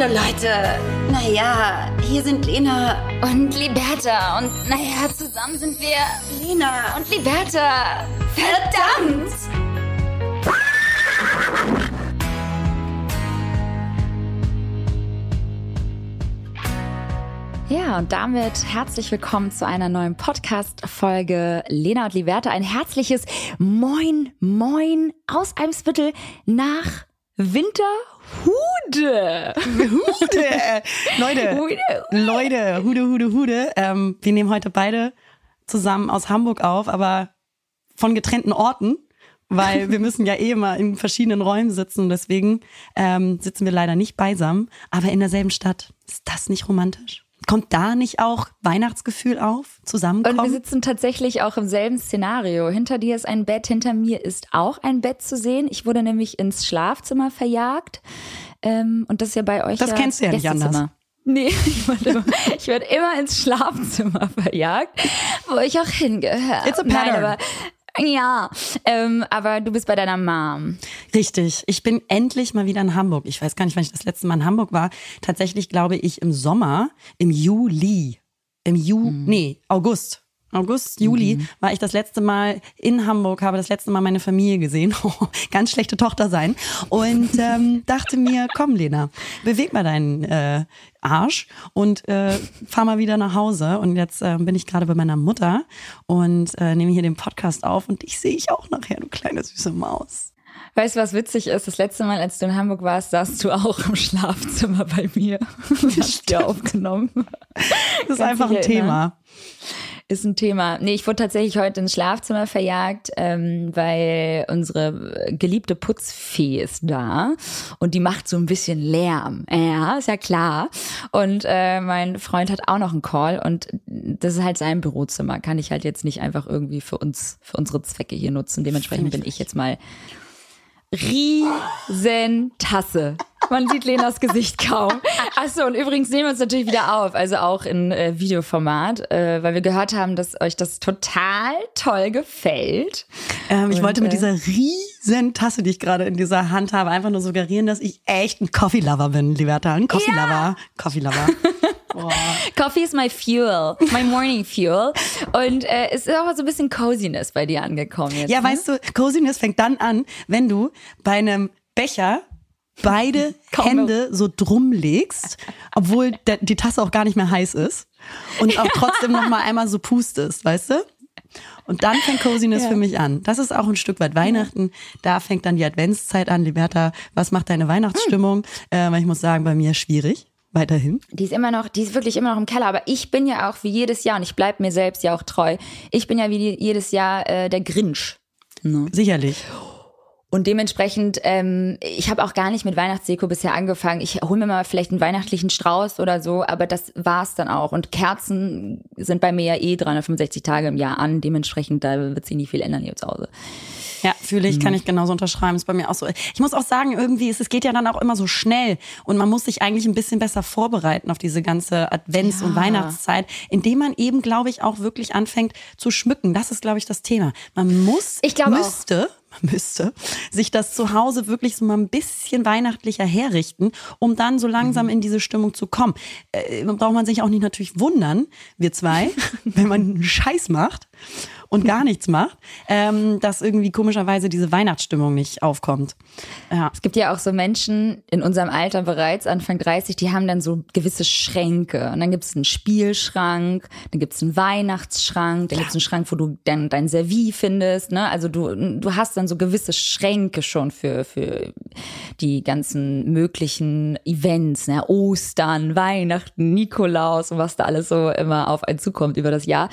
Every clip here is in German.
Hallo Leute. Naja, hier sind Lena und Liberta. Und naja, zusammen sind wir Lena und Liberta. Verdammt! Ja, und damit herzlich willkommen zu einer neuen Podcast-Folge Lena und Liberta. Ein herzliches Moin, Moin aus Eimsbüttel nach Winterhude. Hude. Leute, Hude. Leute, Hude, Hude, Hude. Ähm, wir nehmen heute beide zusammen aus Hamburg auf, aber von getrennten Orten weil wir müssen ja eh immer in verschiedenen Räumen sitzen und deswegen ähm, sitzen wir leider nicht beisammen, aber in derselben Stadt. Ist das nicht romantisch? Kommt da nicht auch Weihnachtsgefühl auf? Zusammenkommen? Und wir sitzen tatsächlich auch im selben Szenario. Hinter dir ist ein Bett, hinter mir ist auch ein Bett zu sehen. Ich wurde nämlich ins Schlafzimmer verjagt. Ähm, und das ist ja bei euch. Das ja kennst du ja nicht anders. Nee, ich werde immer ins Schlafzimmer verjagt, wo ich auch hingehöre. It's a pattern. Nein, aber ja, ähm, aber du bist bei deiner Mom. Richtig. Ich bin endlich mal wieder in Hamburg. Ich weiß gar nicht, wann ich das letzte Mal in Hamburg war. Tatsächlich glaube ich im Sommer, im Juli. Im Ju, hm. nee, August. August, Juli mhm. war ich das letzte Mal in Hamburg, habe das letzte Mal meine Familie gesehen. Ganz schlechte Tochter sein. Und ähm, dachte mir, komm, Lena, beweg mal deinen äh, Arsch und äh, fahr mal wieder nach Hause. Und jetzt äh, bin ich gerade bei meiner Mutter und äh, nehme hier den Podcast auf und dich sehe ich auch nachher, du kleine süße Maus. Weißt du, was witzig ist? Das letzte Mal, als du in Hamburg warst, saßt du auch im Schlafzimmer bei mir. Hast dir aufgenommen. Das ist einfach ein Thema ist ein Thema. Nee, ich wurde tatsächlich heute ins Schlafzimmer verjagt, ähm, weil unsere geliebte Putzfee ist da und die macht so ein bisschen Lärm. Ja, ist ja klar. Und äh, mein Freund hat auch noch einen Call und das ist halt sein Bürozimmer. Kann ich halt jetzt nicht einfach irgendwie für uns, für unsere Zwecke hier nutzen. Dementsprechend bin ich jetzt mal riesen Tasse. Man sieht Lenas Gesicht kaum. Achso, und übrigens nehmen wir uns natürlich wieder auf, also auch in äh, Videoformat, äh, weil wir gehört haben, dass euch das total toll gefällt. Ähm, ich und, wollte mit äh, dieser riesen Tasse, die ich gerade in dieser Hand habe, einfach nur suggerieren, dass ich echt ein Coffee-Lover bin, Liberta. Ein Coffee-Lover. Ja. Coffee-Lover. Coffee is my fuel, my morning fuel. Und äh, es ist auch so ein bisschen Coziness bei dir angekommen jetzt. Ja, ne? weißt du, Coziness fängt dann an, wenn du bei einem Becher beide Hände so drum legst, obwohl der, die Tasse auch gar nicht mehr heiß ist und auch trotzdem noch mal einmal so pustest, weißt du? Und dann fängt Coziness ja. für mich an. Das ist auch ein Stück weit Weihnachten. Da fängt dann die Adventszeit an. Liberta, was macht deine Weihnachtsstimmung? Hm. Äh, ich muss sagen, bei mir schwierig weiterhin? Die ist immer noch, die ist wirklich immer noch im Keller. Aber ich bin ja auch wie jedes Jahr und ich bleibe mir selbst ja auch treu. Ich bin ja wie jedes Jahr äh, der Grinch. Ne? Sicherlich. Und dementsprechend, ähm, ich habe auch gar nicht mit Weihnachtsdeko bisher angefangen. Ich hole mir mal vielleicht einen weihnachtlichen Strauß oder so, aber das war's dann auch. Und Kerzen sind bei mir ja eh 365 Tage im Jahr an. Dementsprechend, da wird sich nicht viel ändern hier zu Hause. Ja, fühle ich, kann mhm. ich genauso unterschreiben. Ist bei mir auch so. Ich muss auch sagen, irgendwie, es, es geht ja dann auch immer so schnell und man muss sich eigentlich ein bisschen besser vorbereiten auf diese ganze Advents- ja. und Weihnachtszeit, indem man eben, glaube ich, auch wirklich anfängt zu schmücken. Das ist, glaube ich, das Thema. Man muss, ich glaube müsste, auch. müsste sich das zu Hause wirklich so mal ein bisschen weihnachtlicher herrichten, um dann so langsam mhm. in diese Stimmung zu kommen. Äh, braucht man sich auch nicht natürlich wundern, wir zwei, wenn man einen Scheiß macht und gar nichts macht, ähm, dass irgendwie komischerweise diese Weihnachtsstimmung nicht aufkommt. Ja. Es gibt ja auch so Menschen in unserem Alter bereits, Anfang 30, die haben dann so gewisse Schränke. Und dann gibt es einen Spielschrank, dann gibt es einen Weihnachtsschrank, dann gibt es einen Schrank, wo du dann dein Servie findest. Ne? Also du, du hast dann so gewisse Schränke schon für, für die ganzen möglichen Events, ne? Ostern, Weihnachten, Nikolaus und was da alles so immer auf einen zukommt über das Jahr.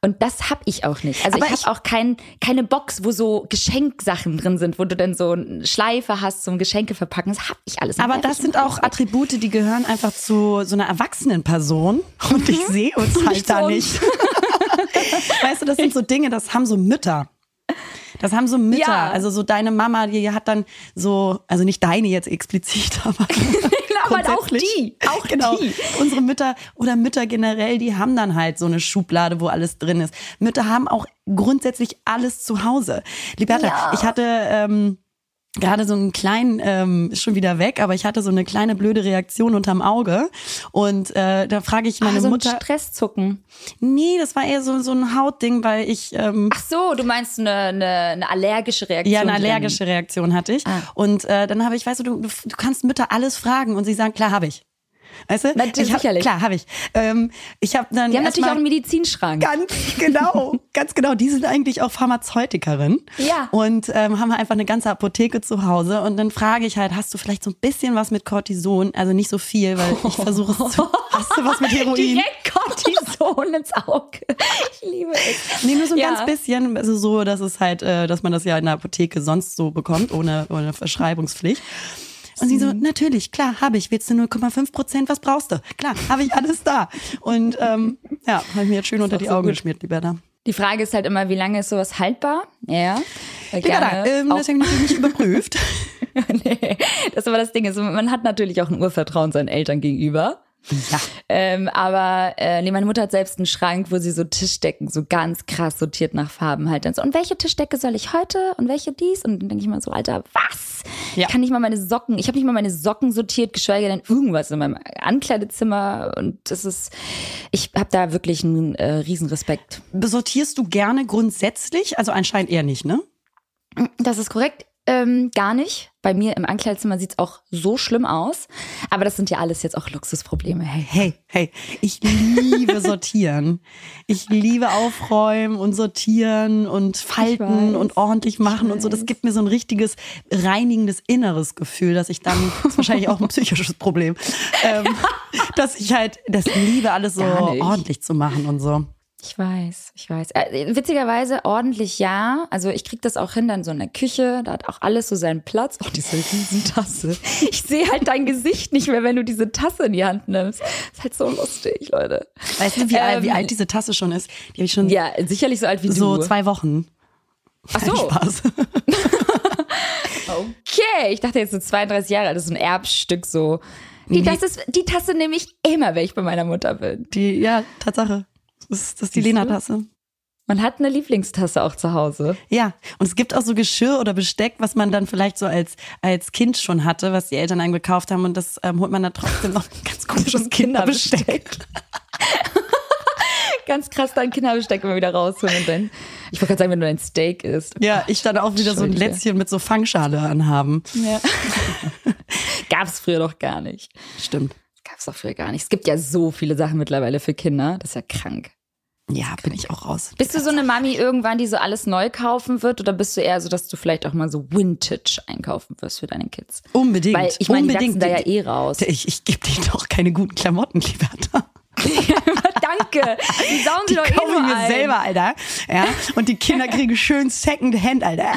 Und das habe ich auch nicht. Also Aber ich habe auch kein, keine Box, wo so Geschenksachen drin sind, wo du dann so eine Schleife hast zum Geschenke verpacken. Das habe ich alles. Aber das sind auch Attribute, die gehören einfach zu so einer erwachsenen Person. Und ich mhm. sehe uns halt da nicht. weißt du, das sind so Dinge, das haben so Mütter. Das haben so Mütter. Ja. Also so deine Mama, die hat dann so, also nicht deine jetzt explizit, aber. aber auch die. Auch genau. die. Unsere Mütter oder Mütter generell, die haben dann halt so eine Schublade, wo alles drin ist. Mütter haben auch grundsätzlich alles zu Hause. Liberta, ja. ich hatte. Ähm, gerade so einen kleinen, ähm, ist schon wieder weg, aber ich hatte so eine kleine blöde Reaktion unterm Auge. Und äh, da frage ich meine ah, so Mutter. Ein Stresszucken. Nee, das war eher so, so ein Hautding, weil ich. Ähm, Ach so, du meinst eine, eine, eine allergische Reaktion. Ja, eine allergische Reaktion hatte ich. Ah. Und äh, dann habe ich, weißt du, du, du kannst Mütter alles fragen und sie sagen, klar, habe ich. Weißt du? Natürlich, ich hab, sicherlich. Klar, habe ich. Ähm, ich habe dann Die haben natürlich auch einen Medizinschrank. Ganz genau, ganz genau. Die sind eigentlich auch Pharmazeutikerin. Ja. Und ähm, haben einfach eine ganze Apotheke zu Hause. Und dann frage ich halt, hast du vielleicht so ein bisschen was mit Cortison? Also nicht so viel, weil ich versuche es zu. Hast du was mit Heroin? Direkt Cortison ins Auge. Ich liebe es. Nee, nur so ein Ja. ganz bisschen. Also so, dass es halt, äh, dass man das ja in der Apotheke sonst so bekommt, ohne, ohne Verschreibungspflicht. Und sie so, Mhm. natürlich, klar, habe ich. Willst du 0,5 Prozent? Was brauchst du? Klar, habe ich alles da. Und ähm, ja, habe ich mir jetzt schön unter die so Augen gut. geschmiert, die Berda. Die Frage ist halt immer, wie lange ist sowas haltbar? Ja. Äh, Berda, Gerne. ähm, Auch- deswegen habe ich nicht überprüft. nee, das ist aber das Ding. Ist, man hat natürlich auch ein Urvertrauen seinen Eltern gegenüber. Ja. Ähm, aber äh, nee, meine Mutter hat selbst einen Schrank, wo sie so Tischdecken so ganz krass sortiert nach Farben halt. Dann so, und welche Tischdecke soll ich heute und welche dies? Und dann denke ich mal so, Alter, was? Ja. Ich kann nicht mal meine Socken, ich habe nicht mal meine Socken sortiert, geschweige denn irgendwas in meinem Ankleidezimmer. Und das ist, ich habe da wirklich einen äh, Riesenrespekt. Sortierst du gerne grundsätzlich? Also anscheinend eher nicht, ne? Das ist korrekt. Ähm, gar nicht. Bei mir im Ankleidezimmer sieht's auch so schlimm aus. Aber das sind ja alles jetzt auch Luxusprobleme. Hey. Hey, hey, ich liebe sortieren. Ich liebe aufräumen und sortieren und falten weiß, und ordentlich machen und so. Das gibt mir so ein richtiges reinigendes inneres Gefühl, dass ich dann, das ist wahrscheinlich auch ein psychisches Problem, ähm, dass ich halt das liebe, alles so ordentlich zu machen und so. Ich weiß, ich weiß. Äh, witzigerweise ordentlich ja. Also ich krieg das auch hin dann so in der Küche. Da hat auch alles so seinen Platz. Oh, diese Riesentasse. Ich sehe halt dein Gesicht nicht mehr, wenn du diese Tasse in die Hand nimmst. ist halt so lustig, Leute. Weißt du, wie, alt, wie Ähm, alt diese Tasse schon ist? Die habe ich schon Ja, sicherlich so alt wie so du. zwei Wochen. Ach so. Spaß. Okay, ich dachte jetzt so 32 Jahre alt. Das ist ein Erbstück so. Die, das ist, die Tasse nehme ich immer, wenn ich bei meiner Mutter bin. Die, ja, Tatsache. Das ist, das ist die? Lena-Tasse. Man hat eine Lieblingstasse auch zu Hause. Ja, und es gibt auch so Geschirr oder Besteck, was man dann vielleicht so als, als Kind schon hatte, was die Eltern einem gekauft haben und das ähm, holt man dann trotzdem noch ein ganz komisches Kinderbesteck. Ganz krass dein Kinderbesteck immer wieder rausholen und dann. Ich wollte gerade sagen, wenn du ein Steak isst. Ja, ich dann auch wieder so ein. Lätzchen mit so Fangschale anhaben. Ja. Gab's früher doch gar nicht. Stimmt. Gab's doch früher gar nicht. Es gibt ja so viele Sachen mittlerweile für Kinder. Das ist ja krank. Ja, bin ich auch raus. Bist du so eine Mami irgendwann, die so alles neu kaufen wird? Oder bist du eher so, dass du vielleicht auch mal so Vintage einkaufen wirst für deine Kids? Unbedingt. Weil ich meine, die wachsen da ja eh raus. Ich, ich gebe denen doch keine guten Klamotten, Liberta. Danke. Die saugen sie doch eh nur mir ein. selber, Alter. Ja, und die Kinder kriegen schön Second-Hand, Alter.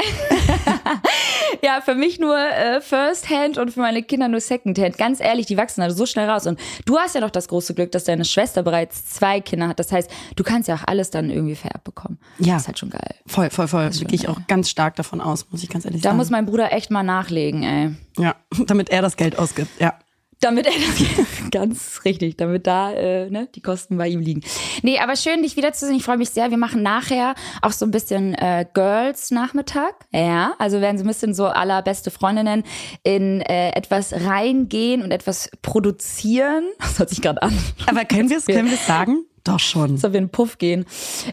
Ja, für mich nur äh, First Hand und für meine Kinder nur Second Hand. Ganz ehrlich, die wachsen also so schnell raus. Und du hast ja doch das große Glück, dass deine Schwester bereits zwei Kinder hat. Das heißt, du kannst ja auch alles dann irgendwie vererbt bekommen. Ja. Das ist halt schon geil. Voll, voll, voll. Da gehe ich auch ganz stark davon aus, muss ich ganz ehrlich Da sagen. muss mein Bruder echt mal nachlegen, ey. ja, damit er das Geld ausgibt, ja. Damit er das ganz richtig, damit da äh, ne, die Kosten bei ihm liegen. Nee, aber schön, dich wiederzusehen. Ich freue mich sehr. Wir machen nachher auch so ein bisschen äh, Girls-Nachmittag. Ja, also werden so ein bisschen so allerbeste Freundinnen in äh, etwas reingehen und etwas produzieren. Das hört sich gerade an. Aber können wir es können wir sagen? Doch schon. Ob wir in den Puff gehen.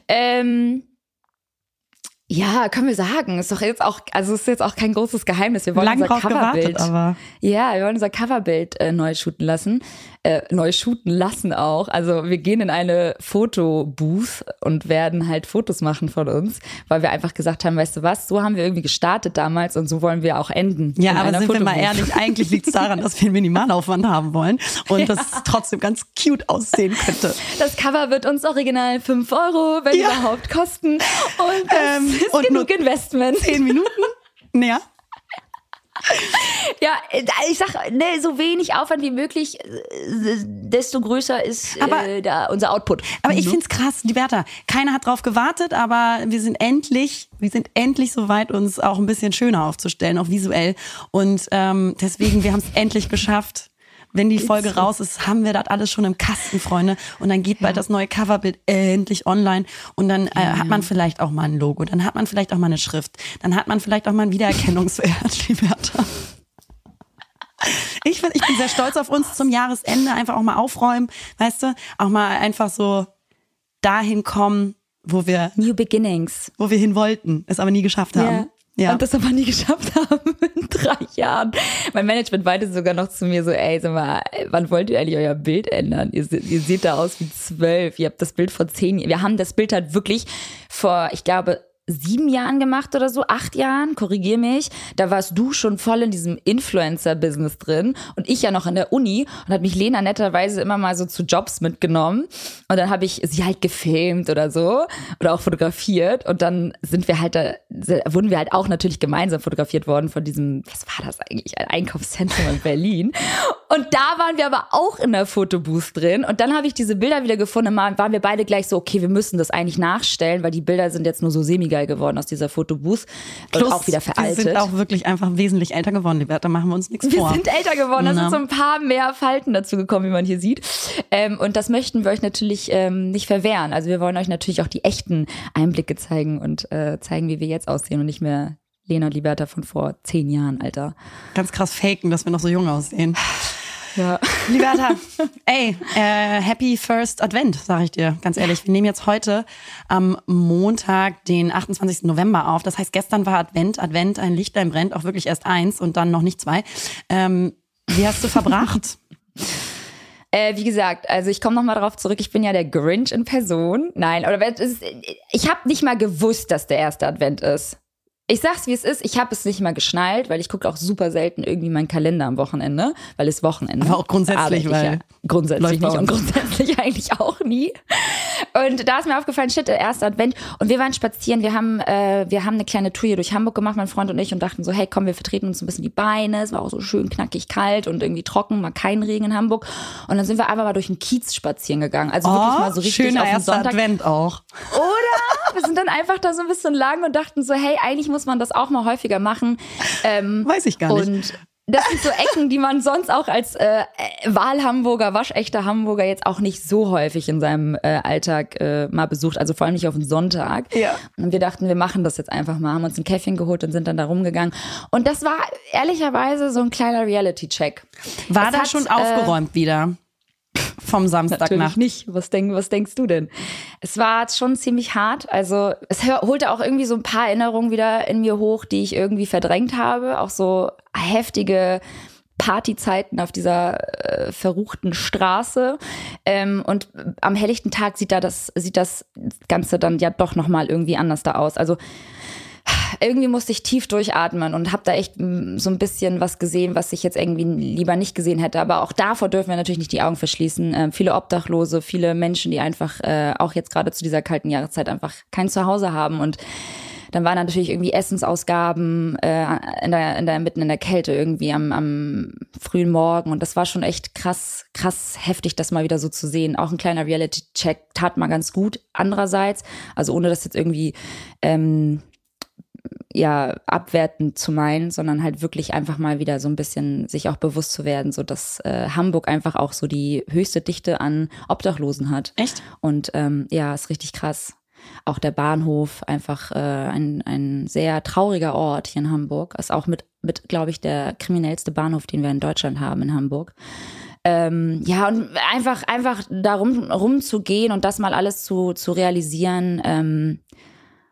Ähm, ja, können wir sagen. Ist doch jetzt auch, also ist jetzt auch kein großes Geheimnis. Wir wollen Lang unser Coverbild. Ja, wir wollen unser Coverbild äh, neu shooten lassen. Äh, neu shooten lassen auch. Also wir gehen in eine Fotobooth und werden halt Fotos machen von uns, weil wir einfach gesagt haben, weißt du was, so haben wir irgendwie gestartet damals und so wollen wir auch enden. ja, aber sind wir mal Fotobooth. ehrlich, eigentlich liegt es daran, dass wir einen Minimalaufwand haben wollen und das trotzdem ganz cute aussehen könnte. Das Cover wird uns original 5 Euro, wenn Ja. überhaupt, kosten. Und das Ähm, ist und genug Investment. Zehn Minuten? Ja. Ja, äh, ich sag, ne, so wenig Aufwand wie möglich, äh, desto größer ist Aber- äh, da unser Output. Aber ich find's krass, die Bertha. Keiner hat drauf gewartet, aber wir sind endlich, wir sind endlich so weit, uns auch ein bisschen schöner aufzustellen, auch visuell. Und ähm, deswegen, wir haben es endlich geschafft. Wenn die Folge raus ist, haben wir das alles schon im Kasten, Freunde. Und dann geht bald das neue Coverbild endlich online. Und dann äh, hat man vielleicht auch mal ein Logo. Dann hat man vielleicht auch mal eine Schrift. Dann hat man vielleicht auch mal einen Wiedererkennungswert, Liberta. Ich, find, ich bin sehr stolz auf uns zum Jahresende. Einfach auch mal aufräumen, weißt du? Auch mal einfach so dahin kommen, wo wir. New Beginnings. Wo wir hin wollten, es aber nie geschafft haben. Yeah. Ja. Und das aber nie geschafft haben in drei Jahren. Mein Management meinte sogar noch zu mir so, ey, sag mal, wann wollt ihr eigentlich euer Bild ändern? Ihr, ihr seht da aus wie zwölf. Ihr habt das Bild vor zehn Jahren. Wir haben das Bild halt wirklich vor, ich glaube, sieben Jahren gemacht oder so, acht Jahren, korrigier mich. Da warst du schon voll in diesem Influencer-Business drin und ich ja noch in der Uni und hat mich Lena netterweise immer mal so zu Jobs mitgenommen und dann habe ich sie halt gefilmt oder so oder auch fotografiert und dann sind wir halt da, wurden wir halt auch natürlich gemeinsam fotografiert worden von diesem, was war das eigentlich, ein Einkaufszentrum in Berlin und da waren wir aber auch in der Fotobooth drin und dann habe ich diese Bilder wieder gefunden und waren wir beide gleich so, okay, wir müssen das eigentlich nachstellen, weil die Bilder sind jetzt nur so semi geil geworden aus dieser Fotobooth. Und Plus, auch wieder veraltet. Wir sind auch wirklich einfach wesentlich älter geworden, Da machen wir uns nichts vor. Wir sind älter geworden. Da sind so ein paar mehr Falten dazu gekommen, wie man hier sieht. Ähm, und das möchten wir euch natürlich ähm, nicht verwehren. Also wir wollen euch natürlich auch die echten Einblicke zeigen und äh, zeigen, wie wir jetzt aussehen und nicht mehr Lena und Liberta von vor zehn Jahren, Alter. Ganz krass faken, dass wir noch so jung aussehen. Ja. Liberta, ey, äh, happy first Advent, sage ich dir, ganz ehrlich. Wir nehmen jetzt heute am Montag, den 28. November auf. Das heißt, gestern war Advent, Advent, ein Lichtlein brennt, auch wirklich erst eins und dann noch nicht zwei. Ähm, wie hast du verbracht? Äh, wie gesagt, also ich komme nochmal darauf zurück, ich bin ja der Grinch in Person. Nein, oder ich habe nicht mal gewusst, dass der erste Advent ist. Ich sag's wie es ist, ich habe es nicht mal geschnallt, weil ich gucke auch super selten irgendwie meinen Kalender am Wochenende, weil es Wochenende. Aber auch grundsätzlich, weil ja grundsätzlich nicht und grundsätzlich eigentlich auch nie. Und da ist mir aufgefallen, shit, der erste Advent und wir waren spazieren, wir haben äh, wir haben eine kleine Tour hier durch Hamburg gemacht, mein Freund und ich und dachten so, hey, komm, wir vertreten uns ein bisschen die Beine, es war auch so schön knackig kalt und irgendwie trocken, mal kein Regen in Hamburg und dann sind wir einfach mal durch den Kiez spazieren gegangen, also oh, wirklich mal so richtig schöner auf den Sonntag. Advent auch. Oder wir sind dann einfach da so ein bisschen lang und dachten so, hey, eigentlich muss man das auch mal häufiger machen. Ähm, Weiß ich gar nicht. Und das sind so Ecken, die man sonst auch als äh, Wahlhamburger, waschechter Hamburger jetzt auch nicht so häufig in seinem äh, Alltag äh, mal besucht, also vor allem nicht auf den Sonntag. Ja. Und wir dachten, wir machen das jetzt einfach mal, haben uns ein Käffchen geholt und sind dann da rumgegangen. Und das war ehrlicherweise so ein kleiner Reality-Check. War das da hat, schon äh, aufgeräumt wieder? Vom Samstagnacht. Natürlich nicht. Was, denk, was denkst du denn? Es war schon ziemlich hart. Also es holte auch irgendwie so ein paar Erinnerungen wieder in mir hoch, die ich irgendwie verdrängt habe. Auch so heftige Partyzeiten auf dieser äh, verruchten Straße. Ähm, und am helllichten Tag sieht da das, sieht das Ganze dann ja doch nochmal irgendwie anders da aus. Also irgendwie musste ich tief durchatmen und habe da echt mm, so ein bisschen was gesehen, was ich jetzt irgendwie lieber nicht gesehen hätte. Aber auch davor dürfen wir natürlich nicht die Augen verschließen. Ähm, viele Obdachlose, viele Menschen, die einfach äh, auch jetzt gerade zu dieser kalten Jahreszeit einfach kein Zuhause haben und dann waren natürlich irgendwie Essensausgaben äh, in der, in der, mitten in der Kälte irgendwie am, am frühen Morgen. Und das war schon echt krass, krass heftig, das mal wieder so zu sehen. Auch ein kleiner Reality-Check tat mal ganz gut. Andererseits, also ohne das jetzt irgendwie ähm, ja abwertend zu meinen, sondern halt wirklich einfach mal wieder so ein bisschen sich auch bewusst zu werden, so dass äh, Hamburg einfach auch so die höchste Dichte an Obdachlosen hat. Echt? Und ähm, ja, ist richtig krass. Auch der Bahnhof, einfach äh, ein, ein sehr trauriger Ort hier in Hamburg. Ist auch mit, mit glaube ich, der kriminellste Bahnhof, den wir in Deutschland haben, in Hamburg. Ähm, ja, und einfach, einfach darum rumzugehen und das mal alles zu, zu realisieren, ähm,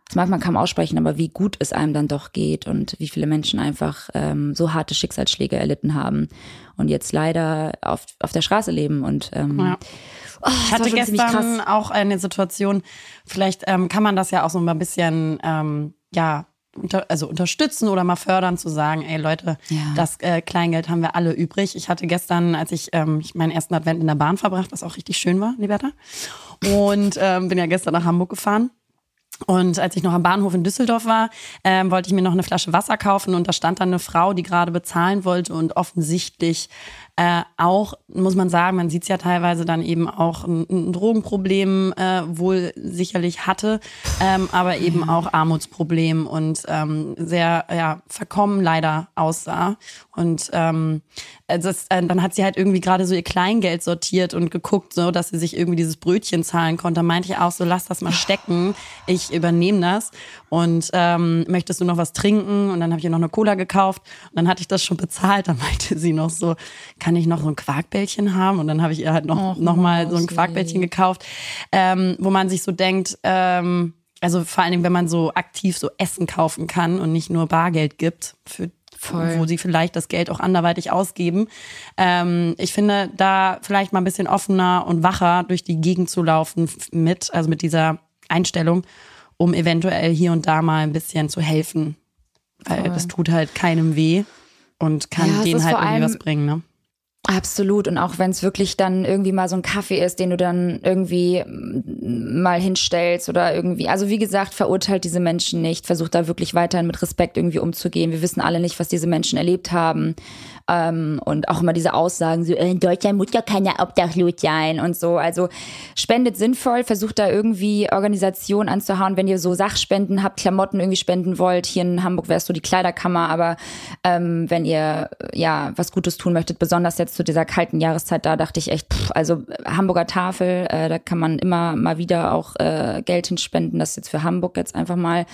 das mag man kaum aussprechen, aber wie gut es einem dann doch geht und wie viele Menschen einfach ähm, so harte Schicksalsschläge erlitten haben und jetzt leider auf, auf der Straße leben und ähm, ja. oh, ich hatte gestern auch eine Situation, vielleicht ähm, kann man das ja auch so mal ein bisschen, ähm, ja, unter, also unterstützen oder mal fördern, zu sagen, ey Leute, ja. das äh, Kleingeld haben wir alle übrig. Ich hatte gestern, als ich, ähm, ich meinen ersten Advent in der Bahn verbracht, was auch richtig schön war, Liberta. Und ähm, bin ja gestern nach Hamburg gefahren. Und als ich noch am Bahnhof in Düsseldorf war, ähm, wollte ich mir noch eine Flasche Wasser kaufen und da stand dann eine Frau, die gerade bezahlen wollte und offensichtlich Äh, auch muss man sagen, man sieht es ja teilweise dann eben auch ein, ein Drogenproblem äh, wohl sicherlich hatte, ähm, aber eben auch Armutsproblem und ähm, sehr ja, verkommen leider aussah. Und ähm, das, äh, dann hat sie halt irgendwie gerade so ihr Kleingeld sortiert und geguckt, so dass sie sich irgendwie dieses Brötchen zahlen konnte. Da meinte ich auch so, lass das mal stecken, ich übernehme das. Und ähm, möchtest du noch was trinken? Und dann habe ich ihr noch eine Cola gekauft. Und dann hatte ich das schon bezahlt. Dann meinte sie noch so, kann ich noch so ein Quarkbällchen haben? Und dann habe ich ihr halt noch, Och, noch mal so ein Quarkbällchen gekauft, ähm, wo man sich so denkt, ähm, also vor allen Dingen, wenn man so aktiv so Essen kaufen kann und nicht nur Bargeld gibt für Voll. wo sie vielleicht das Geld auch anderweitig ausgeben. Ähm, ich finde, da vielleicht mal ein bisschen offener und wacher durch die Gegend zu laufen mit, also mit dieser Einstellung, um eventuell hier und da mal ein bisschen zu helfen. Weil Voll. das tut halt keinem weh und kann ja, denen halt irgendwie was bringen. Ne? Absolut. Und auch wenn es wirklich dann irgendwie mal so ein Kaffee ist, den du dann irgendwie mm, mal hinstellst oder irgendwie. Also wie gesagt, verurteilt diese Menschen nicht. Versucht da wirklich weiterhin mit Respekt irgendwie umzugehen. Wir wissen alle nicht, was diese Menschen erlebt haben. Ähm, und auch immer diese Aussagen, so, äh, in Deutschland muss ja keiner obdachlos sein und so. Also spendet sinnvoll, versucht da irgendwie Organisationen anzuhauen, wenn ihr so Sachspenden habt, Klamotten irgendwie spenden wollt. Hier in Hamburg wärst du die Kleiderkammer, aber ähm, wenn ihr ja was Gutes tun möchtet, besonders jetzt zu dieser kalten Jahreszeit, da dachte ich echt, pff, also Hamburger Tafel, äh, da kann man immer mal wieder auch äh, Geld hinspenden. Das ist jetzt für Hamburg jetzt einfach mal.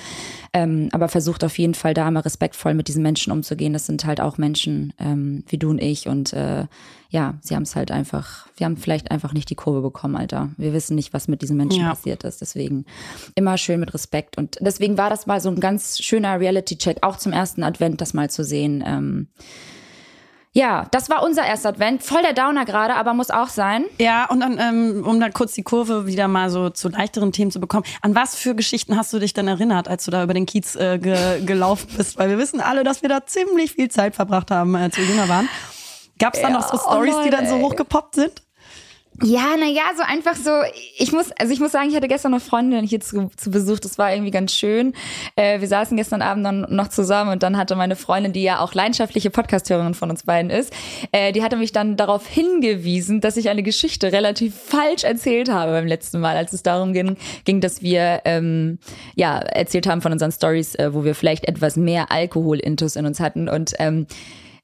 Ähm, aber versucht auf jeden Fall da mal respektvoll mit diesen Menschen umzugehen. Das sind halt auch Menschen ähm, wie du und ich. Und äh, ja, sie haben es halt einfach, wir haben vielleicht einfach nicht die Kurve bekommen, Alter. Wir wissen nicht, was mit diesen Menschen ja. passiert ist. Deswegen immer schön mit Respekt. Und deswegen war das mal so ein ganz schöner Reality-Check, auch zum ersten Advent, das mal zu sehen. Ähm, ja, das war unser erster Advent. Voll der Downer gerade, aber muss auch sein. Ja, und dann, ähm, um dann kurz die Kurve wieder mal so zu leichteren Themen zu bekommen. An was für Geschichten hast du dich dann erinnert, als du da über den Kiez äh, ge gelaufen bist? Weil wir wissen alle, dass wir da ziemlich viel Zeit verbracht haben, als wir jünger waren. Gab es da ja, noch so Stories, oh die dann so hochgepoppt sind? Ja, naja, so einfach so, ich muss, also ich muss sagen, ich hatte gestern noch Freundinnen hier zu, zu Besuch, das war irgendwie ganz schön. Äh, wir saßen gestern Abend dann noch zusammen und dann hatte meine Freundin, die ja auch leidenschaftliche Podcasthörerin von uns beiden ist, äh, die hatte mich dann darauf hingewiesen, dass ich eine Geschichte relativ falsch erzählt habe beim letzten Mal, als es darum ging, ging dass wir ähm, ja erzählt haben von unseren Stories, äh, wo wir vielleicht etwas mehr Alkohol-Intus in uns hatten und ähm,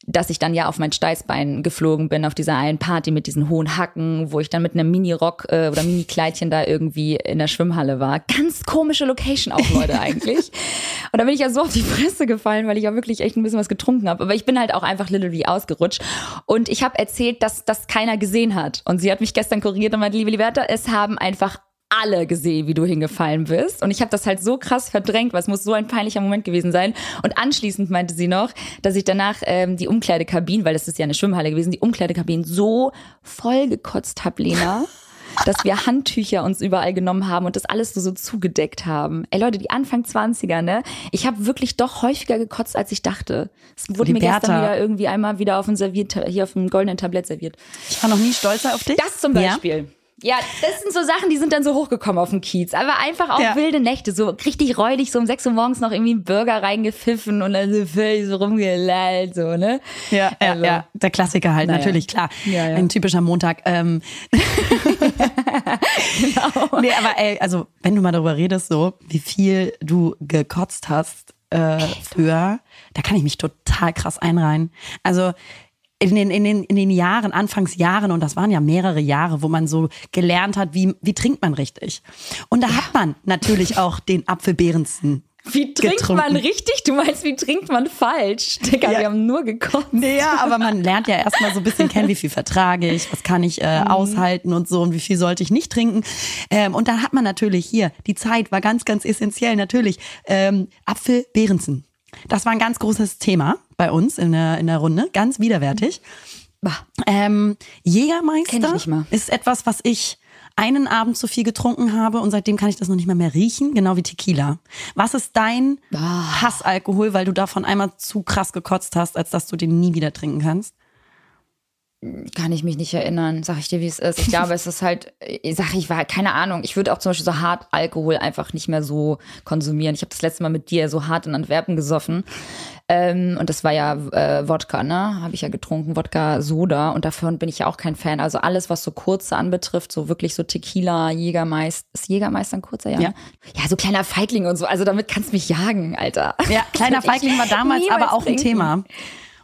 dass ich dann ja auf mein Steißbein geflogen bin auf dieser einen Party mit diesen hohen Hacken, wo ich dann mit einem Mini-Rock äh, oder Mini-Kleidchen da irgendwie in der Schwimmhalle war. Ganz komische Location auch, Leute, eigentlich. Und da bin ich ja so auf die Fresse gefallen, weil ich ja wirklich echt ein bisschen was getrunken habe. Aber ich bin halt auch einfach literally ausgerutscht. Und ich habe erzählt, dass das keiner gesehen hat. Und sie hat mich gestern korrigiert und meinte, liebe Liberta, es haben einfach alle gesehen, wie du hingefallen bist. Und ich habe das halt so krass verdrängt, weil es muss so ein peinlicher Moment gewesen sein. Und anschließend meinte sie noch, dass ich danach ähm, die Umkleidekabinen, weil das ist ja eine Schwimmhalle gewesen, die Umkleidekabinen so voll gekotzt hab, Lena. dass wir Handtücher uns überall genommen haben und das alles so, so zugedeckt haben. Ey Leute, die Anfang 20er, ne? Ich habe wirklich doch häufiger gekotzt, als ich dachte. Es wurde mir Bertha. gestern wieder irgendwie einmal wieder auf dem Serviert, hier auf dem goldenen Tablett serviert. Ich war noch nie stolzer auf dich. Das zum Beispiel. Ja. Ja, das sind so Sachen, die sind dann so hochgekommen auf dem Kiez. Aber einfach auch ja. wilde Nächte, so richtig räudig, so um 6 Uhr morgens noch irgendwie einen Burger reingepfiffen und dann so völlig so rumgelallt, so, ne? Ja, also, ja, ja, der Klassiker halt, naja. natürlich, klar. Ja, ja. Ein typischer Montag. Ähm. genau. Nee, aber ey, also, wenn du mal darüber redest, so, wie viel du gekotzt hast, äh, früher, da kann ich mich total krass einreihen. Also, in den, in, den, in den Jahren, Anfangsjahren, und das waren ja mehrere Jahre, wo man so gelernt hat, wie, wie trinkt man richtig. Und da ja. hat man natürlich auch den Apfelbeerensten wie trinkt getrunken. man richtig? Du meinst, wie trinkt man falsch? Digga, ja. wir haben nur gekocht. Naja, aber man lernt ja erstmal so ein bisschen kennen, wie viel vertrage ich, was kann ich äh, mhm. aushalten und so und wie viel sollte ich nicht trinken. Ähm, und dann hat man natürlich hier, die Zeit war ganz, ganz essentiell, natürlich ähm, Apfel-Behrensen. Das war ein ganz großes Thema bei uns in der, in der Runde, ganz widerwärtig. Ähm, Jägermeister ist etwas, was ich einen Abend zu viel getrunken habe und seitdem kann ich das noch nicht mehr, mehr riechen, genau wie Tequila. Was ist dein bah. Hassalkohol, weil du davon einmal zu krass gekotzt hast, als dass du den nie wieder trinken kannst? Kann ich mich nicht erinnern, sag ich dir, wie es ist. Ich glaube, es ist halt, ich sag ich war, keine Ahnung, ich würde auch zum Beispiel so hart Alkohol einfach nicht mehr so konsumieren. Ich habe das letzte Mal mit dir so hart in Antwerpen gesoffen. Ähm, und das war ja äh, Wodka, ne? Habe ich ja getrunken, Wodka Soda. Und davon bin ich ja auch kein Fan. Also alles, was so kurze anbetrifft, so wirklich so Tequila, Jägermeister. Ist Jägermeister ein kurzer, ja? Ja. Ja, so kleiner Feigling und so. Also damit kannst du mich jagen, Alter. Ja, kleiner Feigling war damals aber auch ein trinken. Thema.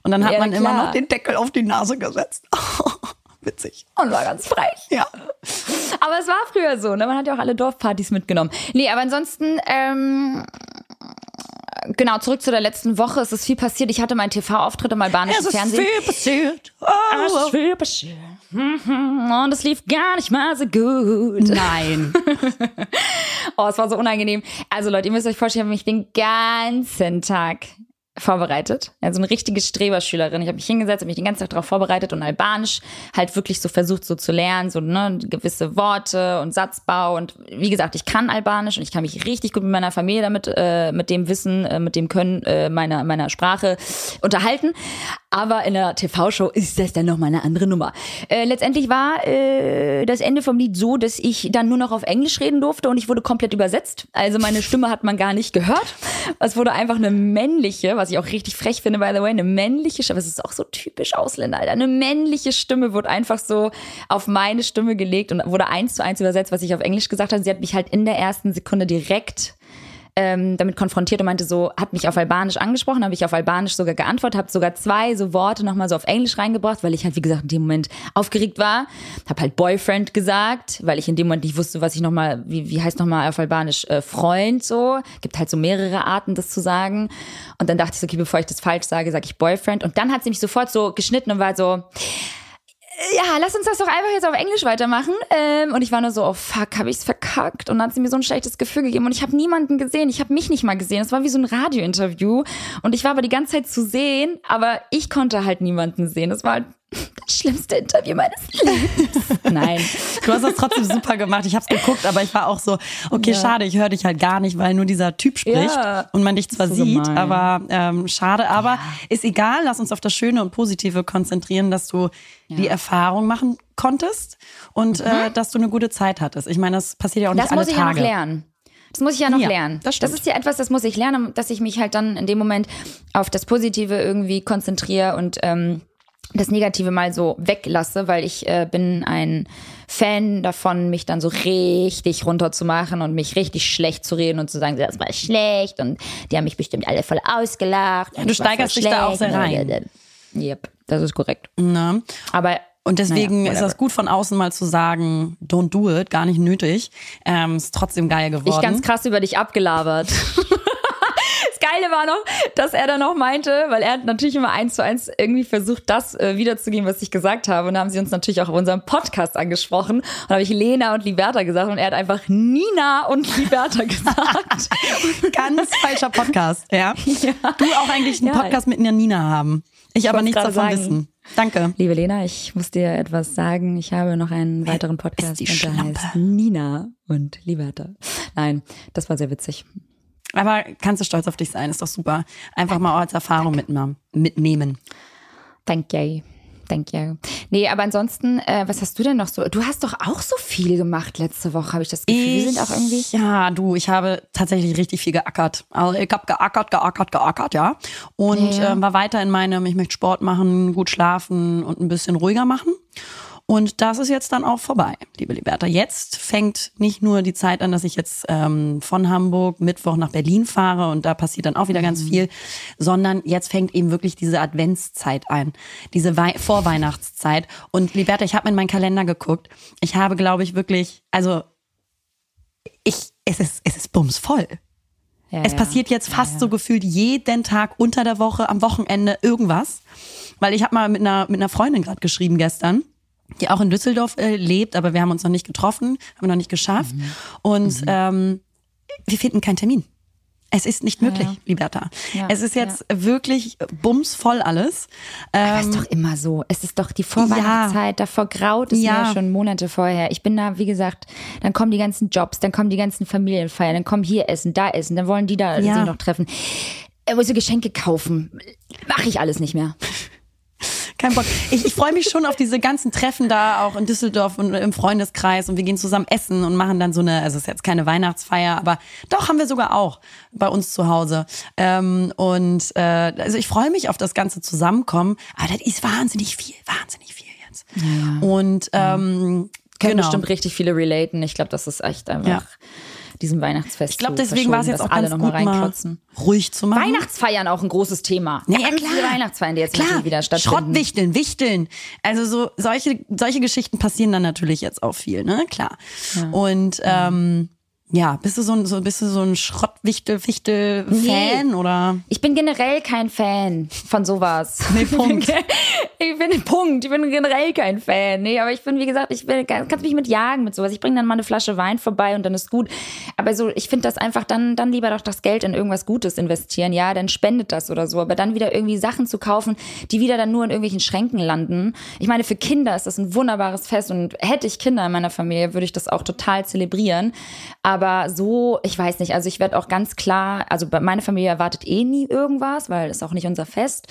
Und dann hat Ja, man immer klar. noch den Deckel auf die Nase gesetzt. Witzig. Und war ganz frech. Ja. Aber es war früher so, ne? Man hat ja auch alle Dorfpartys mitgenommen. Nee, aber ansonsten, ähm, genau, zurück zu der letzten Woche. Es ist viel passiert. Ich hatte meinen TV-Auftritt im albanischen Fernsehen. passiert. Oh, Es ist viel passiert. Mhm. Und es lief gar nicht mal so gut. Nein. Oh, es war so unangenehm. Also Leute, ihr müsst euch vorstellen, ich habe mich den ganzen Tag vorbereitet. Also eine richtige Streberschülerin. Ich habe mich hingesetzt, habe mich den ganzen Tag darauf vorbereitet und Albanisch halt wirklich so versucht so zu lernen, so ne, gewisse Worte und Satzbau und wie gesagt, ich kann Albanisch und ich kann mich richtig gut mit meiner Familie damit, äh, mit dem Wissen, äh, mit dem Können äh, meiner meiner Sprache unterhalten. Aber in der TV-Show ist das dann nochmal eine andere Nummer. Äh, letztendlich war äh, das Ende vom Lied so, dass ich dann nur noch auf Englisch reden durfte und ich wurde komplett übersetzt. Also meine Stimme hat man gar nicht gehört. Es wurde einfach eine männliche, was ich auch richtig frech finde, by the way, eine männliche Stimme. Das ist auch so typisch Ausländer, Alter. Eine männliche Stimme wurde einfach so auf meine Stimme gelegt und wurde eins zu eins übersetzt, was ich auf Englisch gesagt habe. Sie hat mich halt in der ersten Sekunde direkt ähm, damit konfrontiert und meinte so, hat mich auf Albanisch angesprochen, habe ich auf Albanisch sogar geantwortet, habe sogar zwei so Worte nochmal so auf Englisch reingebracht, weil ich halt, wie gesagt, in dem Moment aufgeregt war. Habe halt Boyfriend gesagt, weil ich in dem Moment nicht wusste, was ich nochmal, wie, wie heißt nochmal auf Albanisch äh, Freund so. Gibt halt so mehrere Arten, das zu sagen. Und dann dachte ich so, okay, bevor ich das falsch sage, sage ich Boyfriend. Und dann hat sie mich sofort so geschnitten und war so, ja, lass uns das doch einfach jetzt auf Englisch weitermachen. Ähm, und ich war nur so, oh fuck, habe ich's verkackt. Und dann hat sie mir so ein schlechtes Gefühl gegeben. Und ich habe niemanden gesehen. Ich habe mich nicht mal gesehen. Es war wie so ein Radiointerview. Und ich war aber die ganze Zeit zu sehen, aber ich konnte halt niemanden sehen. Das war halt das schlimmste Interview meines Lebens. Nein. Du hast das trotzdem super gemacht. Ich habe es geguckt, aber ich war auch so, okay, Ja. schade, ich höre dich halt gar nicht, weil nur dieser Typ spricht Ja. und man dich zwar So sieht, gemein. aber ähm, schade. Aber ist egal, lass uns auf das Schöne und Positive konzentrieren, dass du die Erfahrung machen konntest und äh, dass du eine gute Zeit hattest. Ich meine, das passiert ja auch nicht Das alle muss ich ja Tage. noch lernen. Das muss ich ja noch Ja, lernen. das stimmt. ist ja etwas, das muss ich lernen, dass ich mich halt dann in dem Moment auf das Positive irgendwie konzentriere und ähm, das Negative mal so weglasse, weil ich äh, bin ein Fan davon, mich dann so richtig runterzumachen und mich richtig schlecht zu reden und zu sagen, das war schlecht und die haben mich bestimmt alle voll ausgelacht. und du steigerst dich da auch sehr rein. Yep, das ist korrekt. Ne? Aber Und deswegen naja, ist das gut von außen mal zu sagen, don't do it, gar nicht nötig. Ähm, ist trotzdem geil geworden. ich ganz krass über dich abgelabert. Geile war noch, dass er dann noch meinte, weil er hat natürlich immer eins zu eins irgendwie versucht, das äh, wiederzugeben, was ich gesagt habe. Und da haben sie uns natürlich auch auf unserem Podcast angesprochen. Und da habe ich Lena und Liberta gesagt und er hat einfach Nina und Liberta gesagt. Ganz falscher Podcast, ja. Du auch eigentlich einen Ja. Podcast mit einer Nina haben. Ich aber wollt's nichts davon sagen. wissen. Danke. Liebe Lena, ich muss dir etwas sagen. Ich habe noch einen weiteren Podcast die und der heißt Nina und Liberta. Nein, das war sehr witzig. Aber kannst du stolz auf dich sein, ist doch super. Einfach mal als Erfahrung mitma- mitnehmen. Thank you. Thank you. Nee, aber ansonsten, äh, was hast du denn noch so? Du hast doch auch so viel gemacht letzte Woche, habe ich das Gefühl. Wir sind auch irgendwie. Ja, du, ich habe tatsächlich richtig viel geackert. Also ich habe geackert, geackert, geackert, ja. Und Ja, ja. ähm, war weiter in meinem, ich möchte Sport machen, gut schlafen und ein bisschen ruhiger machen. Und das ist jetzt dann auch vorbei, liebe Liberta. Jetzt fängt nicht nur die Zeit an, dass ich jetzt ähm, von Hamburg Mittwoch nach Berlin fahre und da passiert dann auch wieder ganz viel, sondern jetzt fängt eben wirklich diese Adventszeit ein, diese Wei Vorweihnachtszeit. Und Liberta, ich habe in meinen Kalender geguckt. Ich habe, glaube ich, wirklich, also ich, es ist, es ist bumsvoll. Ja, Es ja. passiert jetzt fast so gefühlt jeden Tag unter der Woche, am Wochenende irgendwas. Weil ich habe mal mit einer, mit einer Freundin gerade geschrieben gestern, die auch in Düsseldorf äh, lebt, aber wir haben uns noch nicht getroffen, haben noch nicht geschafft. Mhm. Und ähm, wir finden keinen Termin. Es ist nicht möglich, ja. Liberta. Ja, es ist jetzt wirklich bumsvoll alles. Aber Ähm, ist doch immer so. Es ist doch die Vorweihnachtszeit, davor graut es Ja. mir schon Monate vorher. Ich bin da, wie gesagt, dann kommen die ganzen Jobs, dann kommen die ganzen Familienfeiern, dann kommen hier essen, da essen, dann wollen die da Ja. sich noch treffen. Äh, sie Geschenke kaufen. Mache ich alles nicht mehr. Kein Bock. Ich, ich freue mich schon auf diese ganzen Treffen da auch in Düsseldorf und im Freundeskreis und wir gehen zusammen essen und machen dann so eine, also es ist jetzt keine Weihnachtsfeier, aber doch haben wir sogar auch bei uns zu Hause. Ähm, und äh, also ich freue mich auf das ganze Zusammenkommen, aber das ist wahnsinnig viel, wahnsinnig viel jetzt. Ja. Und ähm, Können genau. bestimmt richtig viele relaten. Ich glaube, das ist echt einfach Ja. Diesem Weihnachtsfest. Ich glaube, deswegen war es jetzt auch alle ganz noch gut, mal ruhig zu machen. Weihnachtsfeiern auch ein großes Thema. Ja, ja, Ganz klar. Weihnachtsfeiern, die jetzt Klar, wieder stattfinden. Schrottwichteln, wichteln. Also so solche solche Geschichten passieren dann natürlich jetzt auch viel, ne? Klar. Und ähm, ja, bist du so ein so bist du so ein Schrottwichtel Wichtel Fan Nee. oder Ich bin generell kein Fan von sowas. Nee, Punkt. Ich bin, Punkt. Ich bin generell kein Fan. Nee, aber ich bin, wie gesagt, ich bin, kannst mich mit jagen mit sowas. Ich bringe dann mal eine Flasche Wein vorbei und dann ist gut. Aber so, ich finde das einfach, dann, dann lieber doch das Geld in irgendwas Gutes investieren. Ja, dann spendet das oder so. Aber dann wieder irgendwie Sachen zu kaufen, die wieder dann nur in irgendwelchen Schränken landen. Ich meine, für Kinder ist das ein wunderbares Fest und hätte ich Kinder in meiner Familie, würde ich das auch total zelebrieren. Aber so, ich weiß nicht, also ich werde auch ganz klar, also meine Familie erwartet eh nie irgendwas, weil das ist auch nicht unser Fest.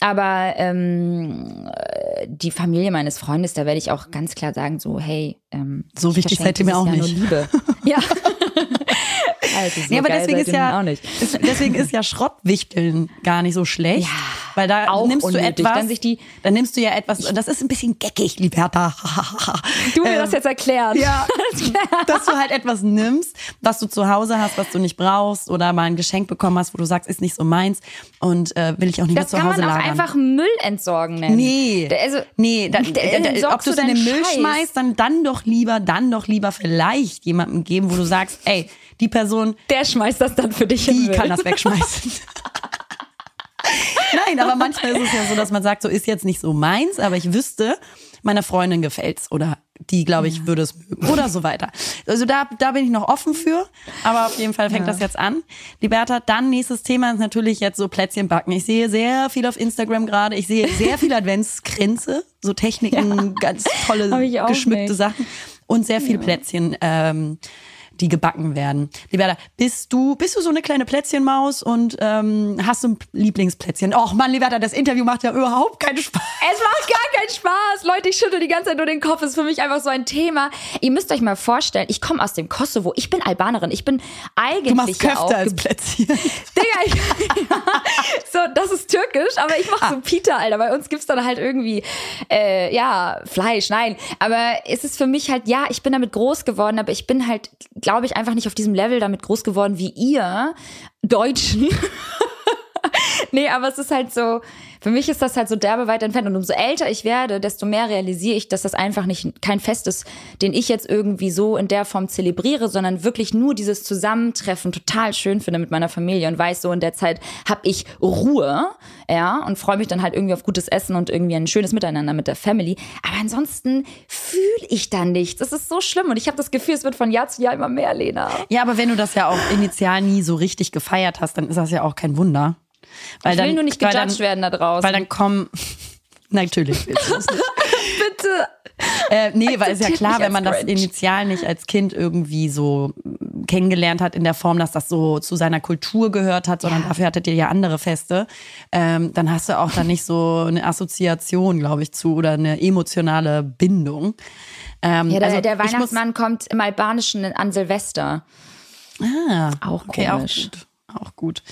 Aber ähm, äh, die Familie meines Freundes, da werde ich auch ganz klar sagen, so, hey, ähm, So ich wichtig seid ihr mir auch Jahr nicht. Liebe. ja. also so Ja, aber deswegen ist ja auch nicht. ist- deswegen ist ja Schrottwichteln gar nicht so schlecht, Ja, weil da auch nimmst du unnötig. etwas, Dann sich die- dann nimmst du ja etwas, das ist ein bisschen geckig, Liberta. Du mir Ähm, das jetzt erklären. Ja, dass du halt etwas nimmst, was du zu Hause hast, was du nicht brauchst oder mal ein Geschenk bekommen hast, wo du sagst, ist nicht so meins und äh, will ich auch nicht Das mehr kann zu man Hause auch lagern. einfach Müll entsorgen nennen. Nee, Also, nee, da, da- ob du es in den Müll Scheiß. schmeißt, dann, dann doch lieber, dann doch lieber vielleicht jemandem geben, wo du sagst, ey, die Person, Der schmeißt das dann für dich in die kann das wegschmeißen. Nein, aber manchmal ist es ja so, dass man sagt, so ist jetzt nicht so meins, aber ich wüsste, meiner Freundin gefällt's oder die, glaube ich, würde es mögen oder so weiter. Also da, da bin ich noch offen für, aber auf jeden Fall fängt das jetzt an. Liberta, dann nächstes Thema ist natürlich jetzt so Plätzchen backen. Ich sehe sehr viel auf Instagram gerade. Ich sehe sehr viel Adventskränze, so Techniken, ganz tolle geschmückte nicht. Sachen und sehr viel Plätzchen. Ähm, die gebacken werden. Liberta, bist du, bist du so eine kleine Plätzchenmaus und ähm, hast du ein Lieblingsplätzchen? Och Mann, Liberta, das Interview macht ja überhaupt keinen Spaß. Es macht gar keinen Spaß. Leute, ich schüttel die ganze Zeit nur den Kopf. Das ist für mich einfach so ein Thema. Ihr müsst euch mal vorstellen, ich komme aus dem Kosovo. Ich bin Albanerin. Ich bin eigentlich Du machst Köfte auch als Plätzchen. Digga, ich, so, das ist türkisch, aber ich mache so Pita, Alter. Bei uns gibt's dann halt irgendwie, äh, ja, Fleisch, nein. Aber es ist für mich halt, ja, ich bin damit groß geworden, aber ich bin halt, glaube ich, einfach nicht auf diesem Level damit groß geworden wie ihr Deutschen. nee, aber es ist halt so, für mich ist das halt so derbe weit entfernt. Und umso älter ich werde, desto mehr realisiere ich, dass das einfach nicht kein Fest ist, den ich jetzt irgendwie so in der Form zelebriere, sondern wirklich nur dieses Zusammentreffen total schön finde mit meiner Familie und weiß so, in der Zeit habe ich Ruhe, ja, und freue mich dann halt irgendwie auf gutes Essen und irgendwie ein schönes Miteinander mit der Family. Aber ansonsten fühle ich da nichts. Das ist so schlimm und ich habe das Gefühl, es wird von Jahr zu Jahr immer mehr, Lena. Ja, aber wenn du das ja auch initial nie so richtig gefeiert hast, dann ist das ja auch kein Wunder. Weil Ich dann, will nur nicht gejudged dann, werden da draußen. Weil dann kommen. Natürlich willst du es nicht. Bitte. Äh, nee, weil es ja Akzeptiert klar, wenn man das initial nicht als Kind irgendwie so mm, kennengelernt hat in der Form, dass das so zu seiner Kultur gehört hat, sondern Ja. dafür hattet ihr ja andere Feste, ähm, dann hast du auch da nicht so eine Assoziation, glaube ich, zu oder eine emotionale Bindung. Ähm, Ja, der, also der ich muss- Weihnachtsmann kommt im Albanischen an Silvester. Ah, Auch okay, komisch. auch gut. Gut.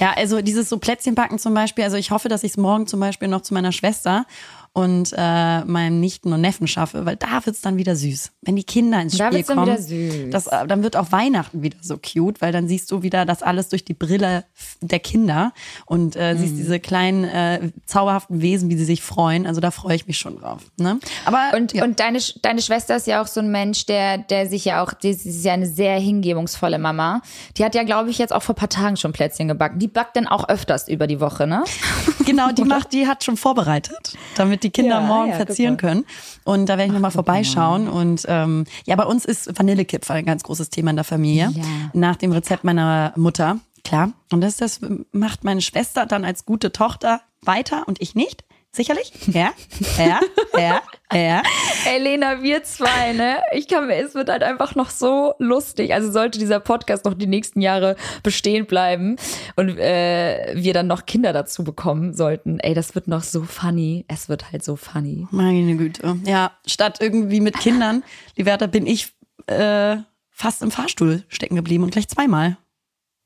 Ja, also dieses so Plätzchenbacken zum Beispiel, also ich hoffe, dass ich es morgen zum Beispiel noch zu meiner Schwester und äh, meinem Nichten und Neffen schaffe, weil da wird's dann wieder süß. Wenn die Kinder ins Da Spiel dann kommen, süß. Das, äh, dann wird auch Weihnachten wieder so cute, weil dann siehst du wieder das alles durch die Brille der Kinder und äh, Mhm. siehst diese kleinen äh, zauberhaften Wesen, wie sie sich freuen. Also da freue ich mich schon drauf. Ne? Aber Und, ja. und deine, deine Schwester ist ja auch so ein Mensch, der, der sich ja auch, die, sie ist ja eine sehr hingebungsvolle Mama. Die hat ja, glaube ich, jetzt auch vor ein paar Tagen schon Plätzchen gebacken. Die backt dann auch öfters über die Woche, ne? Genau, die macht, die hat schon vorbereitet, damit die Kinder Ja, morgen ja, verzieren können. Und da werde ich nochmal vorbeischauen. Und ähm, ja, bei uns ist Vanillekipferl ein ganz großes Thema in der Familie. Ja. Nach dem Rezept meiner Mutter, klar. Und das, das macht meine Schwester dann als gute Tochter weiter und ich nicht. Sicherlich? Ja, ja, ja, ja. Ey, Lena, wir zwei, ne? Ich kann mir, es wird halt einfach noch so lustig. Also sollte dieser Podcast noch die nächsten Jahre bestehen bleiben und äh, wir dann noch Kinder dazu bekommen sollten. Ey, das wird noch so funny. Es wird halt so funny. Meine Güte. Ja, statt irgendwie mit Kindern, Liberta, bin ich äh, fast im Fahrstuhl stecken geblieben und gleich zweimal.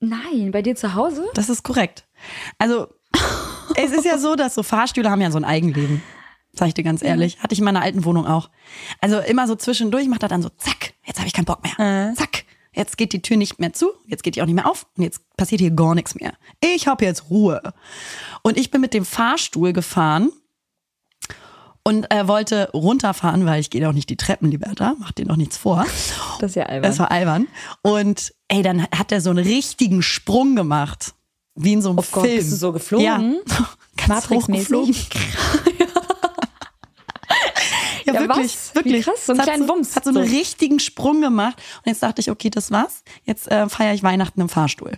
Nein, bei dir zu Hause? Das ist korrekt. Also es ist ja so, dass so Fahrstühle haben ja so ein Eigenleben. Sag ich dir ganz ehrlich. Hatte ich in meiner alten Wohnung auch. Also immer so zwischendurch macht er dann so, zack, jetzt habe ich keinen Bock mehr. Zack, jetzt geht die Tür nicht mehr zu, jetzt geht die auch nicht mehr auf und jetzt passiert hier gar nichts mehr. Ich habe jetzt Ruhe. Und ich bin mit dem Fahrstuhl gefahren und er wollte runterfahren, weil ich gehe doch nicht die Treppen, Liberta, mach dir doch nichts vor. Das ist ja albern. Das war albern. Und ey, dann hat er so einen richtigen Sprung gemacht. Wie in so einem Oh Gott, Film. bist du so geflogen? Ja. Matrix-mäßig? Ja, Ja, wirklich, was? Wie wirklich. krass, so einen kleinen so, Wumms. Hat so einen So. richtigen Sprung gemacht. Und jetzt dachte ich, okay, das war's. Jetzt äh, feiere ich Weihnachten im Fahrstuhl.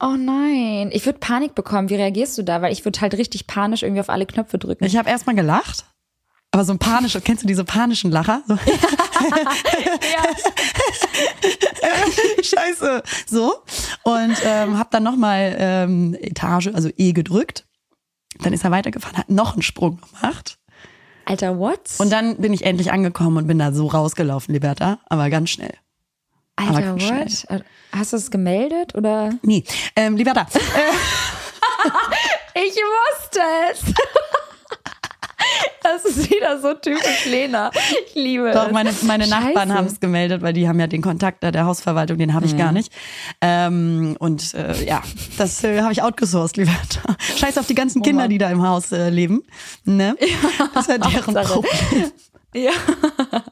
Oh nein, ich würde Panik bekommen. Wie reagierst du da? Weil ich würde halt richtig panisch irgendwie auf alle Knöpfe drücken. Ich habe erstmal gelacht. Aber so ein panischer, kennst du diese panischen Lacher? So. Scheiße. So. Und ähm, habe dann nochmal ähm, Etage, also E gedrückt. Dann ist er weitergefahren, hat noch einen Sprung gemacht. Alter, what? Und dann bin ich endlich angekommen und bin da so rausgelaufen, Liberta, aber ganz schnell. Alter, ganz what? Hast du es gemeldet oder? Nee, ähm, Liberta, Ich wusste es. Das ist wieder so typisch Lena. Ich liebe doch, es. meine, meine Nachbarn haben es gemeldet, weil die haben ja den Kontakt da der Hausverwaltung, den habe ich gar nicht. Ähm, und äh, ja, das äh, habe ich outgesourced, Liberta. Scheiß auf die ganzen Kinder, Mann. die da im Haus äh, leben. Ne? Das ist ja deren. Problem. Ja.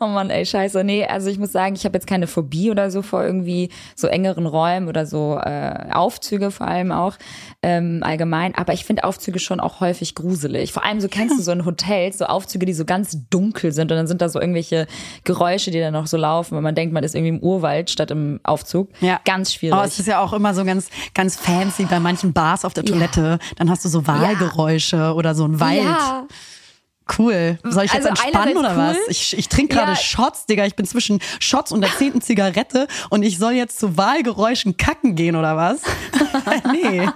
Oh Mann, ey, scheiße. Nee, also ich muss sagen, ich habe jetzt keine Phobie oder so vor irgendwie so engeren Räumen oder so äh, Aufzüge vor allem auch ähm, allgemein. Aber ich finde Aufzüge schon auch häufig gruselig. Vor allem so kennst du so in Hotels, so Aufzüge, die so ganz dunkel sind und dann sind da so irgendwelche Geräusche, die dann noch so laufen und man denkt, man ist irgendwie im Urwald statt im Aufzug. Ja. Ganz schwierig. Oh, es ist ja auch immer so ganz, ganz fancy bei manchen Bars auf der Toilette. Dann hast du so Wahlgeräusche oder so ein Wald. Ja. Cool. Soll ich jetzt Also entspannen oder einerseits was? cool. Ich, ich trinke gerade Ja. Shots, Digga. Ich bin zwischen Shots und der zehnten Zigarette und ich soll jetzt zu Wahlgeräuschen kacken gehen oder was? nee.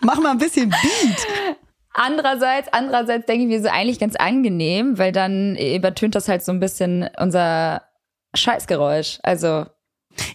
Mach mal ein bisschen Beat. Andererseits, andererseits denke ich mir so eigentlich ganz angenehm, weil dann übertönt das halt so ein bisschen unser Scheißgeräusch. Also,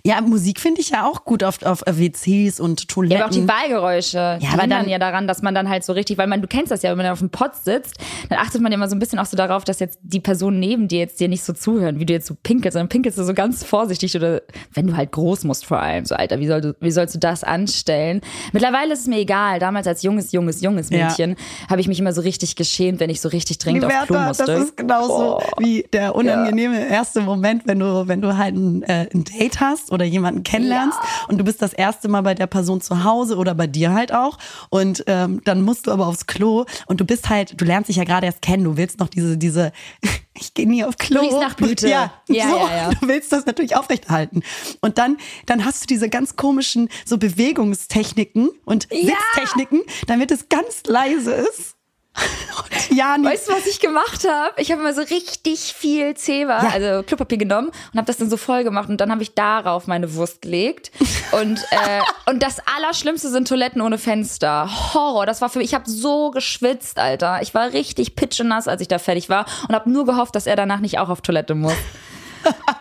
Ja, Musik finde ich ja auch gut auf, auf WCs und Toiletten. ja, aber auch die Wahlgeräusche. Ja, aber aber dann- ja daran, dass man dann halt so richtig, weil man, du kennst das ja, wenn man auf dem Pott sitzt, dann achtet man ja immer so ein bisschen auch so darauf, dass jetzt die Personen neben dir jetzt dir nicht so zuhören, wie du jetzt so pinkelst, sondern pinkelst du so ganz vorsichtig oder wenn du halt groß musst vor allem, so Alter, wie, soll du, wie sollst du das anstellen? Mittlerweile ist es mir egal. Damals als junges, junges, junges Ja. Mädchen habe ich mich immer so richtig geschämt, wenn ich so richtig dringend auf Klo Liberta, musste. das ist genauso wie der unangenehme erste Moment, wenn du, wenn du halt ein, äh, ein Date hast oder jemanden kennenlernst und du bist das erste Mal bei der Person zu Hause oder bei dir halt auch und ähm, dann musst du aber aufs Klo und du bist halt, du lernst dich ja gerade erst kennen, du willst noch diese, diese, ich gehe nie auf Klo. riechst nach Blüte. Ja, Ja, so, ja, ja. du willst das natürlich aufrechterhalten. Und dann, dann hast du diese ganz komischen so Bewegungstechniken und Ja. Sitztechniken, damit es ganz leise ist. Ja. Weißt du, was ich gemacht habe? Ich habe immer so richtig viel Zewa, Ja. also Klopapier genommen und habe das dann so voll gemacht und dann habe ich darauf meine Wurst gelegt. Und, äh, und das Allerschlimmste sind Toiletten ohne Fenster. Horror. Das war für mich, ich habe so geschwitzt, Alter. Ich war richtig pitschenass, als ich da fertig war und habe nur gehofft, dass er danach nicht auch auf Toilette muss.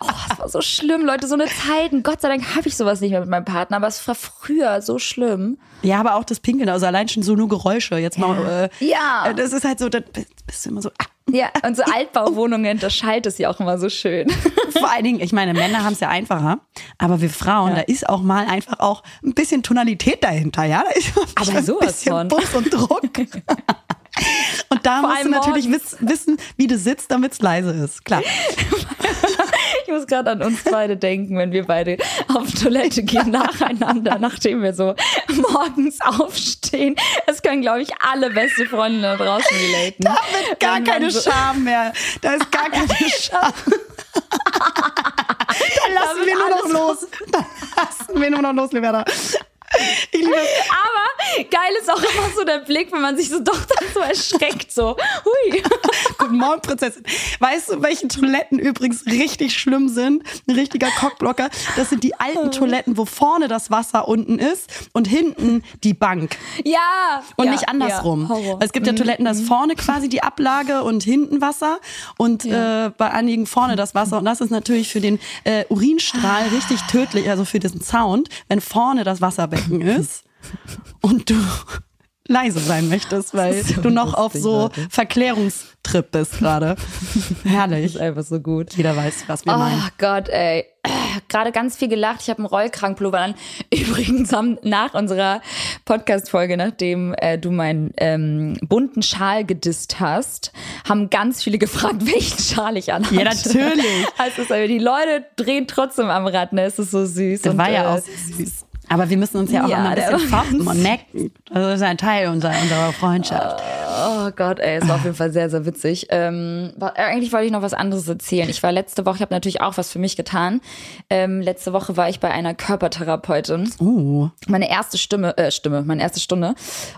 Oh, das war so schlimm, Leute, so eine Zeiten. Gott sei Dank habe ich sowas nicht mehr mit meinem Partner, aber es war früher so schlimm. Ja, aber auch das Pinkeln, also allein schon so nur Geräusche. Jetzt mal, äh, Ja. äh, Das ist halt so, da bist du immer so. Ah. Ja, und so Altbauwohnungen, da schallt es ja auch immer so schön. Vor allen Dingen, ich meine, Männer haben es ja einfacher, aber wir Frauen, da ist auch mal einfach auch ein bisschen Tonalität dahinter, ja? Da ist Aber ein sowas bisschen von. Bums und Druck. Und da musst du natürlich wiss, wissen, wie du sitzt, damit es leise ist. Klar. Ich muss gerade an uns beide denken, wenn wir beide auf Toilette gehen nacheinander, nachdem wir so morgens aufstehen. Das können, glaube ich, alle beste Freunde da draußen relaten. Da wird gar keine so- Scham mehr. Da ist gar keine Scham. da lassen wird wir nur noch los. Da lassen wir nur noch los, Liberta. Ich liebe Aber geil ist auch immer so der Blick, wenn man sich so doch dann so erschreckt, so. Hui. Guten Morgen, Prinzessin. Weißt du, welche Toiletten übrigens richtig schlimm sind? Ein richtiger Cockblocker. Das sind die alten Toiletten, wo vorne das Wasser unten ist und hinten die Bank. Ja. Und ja, nicht andersrum. Ja, es gibt ja Toiletten, da ist vorne quasi die Ablage und hinten Wasser und Ja. äh, bei einigen vorne das Wasser. Und das ist natürlich für den äh, Urinstrahl richtig tödlich, also für diesen Sound, wenn vorne das Wasserbecken ist und du leise sein möchtest, weil so du noch auf so Leute. Verklärungstrip bist gerade. Herrlich. ist einfach so gut. Jeder weiß, was wir meinen. Oh Gott, ey. Gerade ganz viel gelacht. Ich habe einen Rollkrankpullover an. Übrigens haben nach unserer Podcast-Folge, nachdem äh, du meinen ähm, bunten Schal gedisst hast, haben ganz viele gefragt, welchen Schal ich anhatte. Ja, natürlich. Also, die Leute drehen trotzdem am Rad, ne? Es ist so süß. Das und, war ja äh, auch süß. Aber wir müssen uns ja auch Ja, immer ein bisschen foppen und necken. Das ist ein Teil unserer, unserer Freundschaft. Oh Gott, ey, es war auf jeden Fall sehr, sehr witzig. Ähm, äh, eigentlich wollte ich noch was anderes erzählen. Ich war letzte Woche, ich habe natürlich auch was für mich getan. Ähm, letzte Woche war ich bei einer Körpertherapeutin. Oh. Meine erste Stimme, äh, Stimme, meine erste Stunde.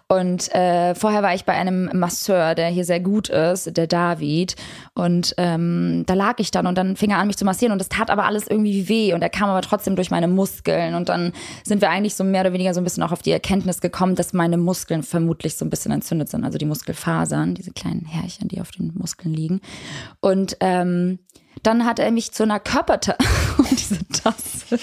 Und äh, vorher war ich bei einem Masseur, der hier sehr gut ist, der David. Und ähm, da lag ich dann und dann fing er an, mich zu massieren. Und das tat aber alles irgendwie weh. Und er kam aber trotzdem durch meine Muskeln. Und dann sind wir eigentlich so mehr oder weniger so ein bisschen auch auf die Erkenntnis gekommen, dass meine Muskeln vermutlich so ein bisschen entzündet sind. Also die Muskelfasern, diese kleinen Härchen, die auf den Muskeln liegen. Und ähm, dann hat er mich zu einer Körpertherapie, diese Tasse.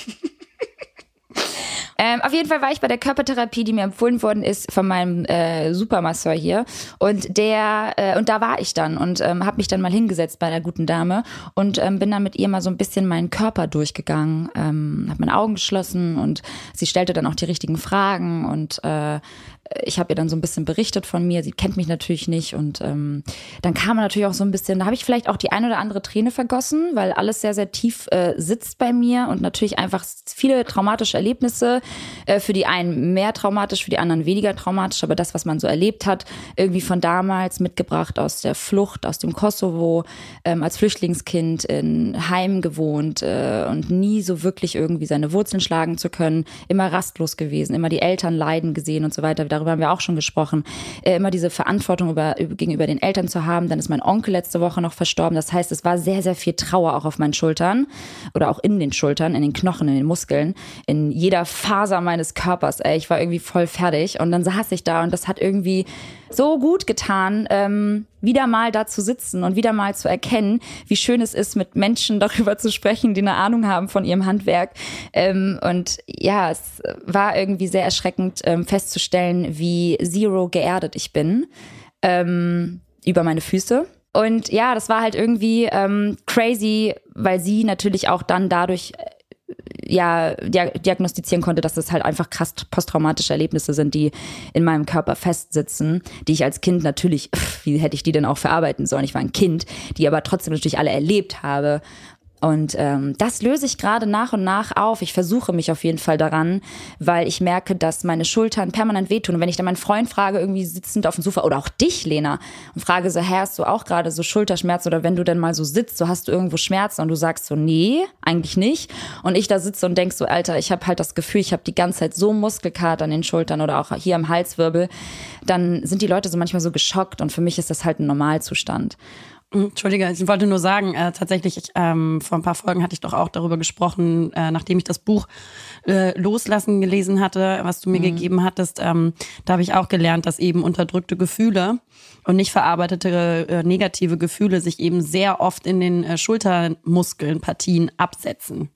Ähm, auf jeden Fall war ich bei der Körpertherapie, die mir empfohlen worden ist von meinem äh, Supermasseur hier. Und der, äh, und da war ich dann und ähm, habe mich dann mal hingesetzt bei der guten Dame und ähm, bin dann mit ihr mal so ein bisschen meinen Körper durchgegangen, ähm, habe meine Augen geschlossen und sie stellte dann auch die richtigen Fragen und äh, ich habe ihr dann so ein bisschen berichtet von mir. Sie kennt mich natürlich nicht und ähm, dann kam natürlich auch so ein bisschen, da habe ich vielleicht auch die ein oder andere Träne vergossen, weil alles sehr, sehr tief äh, sitzt bei mir und natürlich einfach viele traumatische Erlebnisse. Äh, für die einen mehr traumatisch, für die anderen weniger traumatisch, aber das, was man so erlebt hat, irgendwie von damals mitgebracht aus der Flucht, aus dem Kosovo, ähm, als Flüchtlingskind in Heim gewohnt äh, und nie so wirklich irgendwie seine Wurzeln schlagen zu können, immer rastlos gewesen, immer die Eltern leiden gesehen und so weiter. Darüber haben wir auch schon gesprochen. Äh, immer diese Verantwortung über, über, gegenüber den Eltern zu haben. Dann ist mein Onkel letzte Woche noch verstorben. Das heißt, es war sehr, sehr viel Trauer auch auf meinen Schultern oder auch in den Schultern, in den Knochen, in den Muskeln, in jeder Faser meines Körpers. Ey, ich war irgendwie voll fertig und dann saß ich da und das hat irgendwie so gut getan, ähm, wieder mal da zu sitzen und wieder mal zu erkennen, wie schön es ist, mit Menschen darüber zu sprechen, die eine Ahnung haben von ihrem Handwerk. Ähm, und ja, es war irgendwie sehr erschreckend ähm, festzustellen, wie zero geerdet ich bin ähm, über meine Füße. Und ja, das war halt irgendwie ähm, crazy, weil sie natürlich auch dann dadurch ja dia diagnostizieren konnte, dass das halt einfach krass posttraumatische Erlebnisse sind, die in meinem Körper festsitzen, die ich als Kind natürlich, wie hätte ich die denn auch verarbeiten sollen? Ich war ein Kind, die aber trotzdem natürlich alle erlebt habe. Und ähm, das löse ich gerade nach und nach auf. Ich versuche mich auf jeden Fall daran, weil ich merke, dass meine Schultern permanent wehtun. Und wenn ich dann meinen Freund frage, irgendwie sitzend auf dem Sofa oder auch dich, Lena, und frage so, hä, hast du auch gerade so Schulterschmerzen oder wenn du dann mal so sitzt, so hast du irgendwo Schmerzen und du sagst so, nee, eigentlich nicht. Und ich da sitze und denk so, Alter, ich habe halt das Gefühl, ich habe die ganze Zeit so Muskelkater an den Schultern oder auch hier am Halswirbel, dann sind die Leute so manchmal so geschockt und für mich ist das halt ein Normalzustand. Entschuldige, ich wollte nur sagen, äh, tatsächlich, ich, ähm, vor ein paar Folgen hatte ich doch auch darüber gesprochen, äh, nachdem ich das Buch äh, Loslassen gelesen hatte, was du mir gegeben hattest, ähm, da habe ich auch gelernt, dass eben unterdrückte Gefühle und nicht verarbeitete äh, negative Gefühle sich eben sehr oft in den äh, Schultermuskeln, Partien absetzen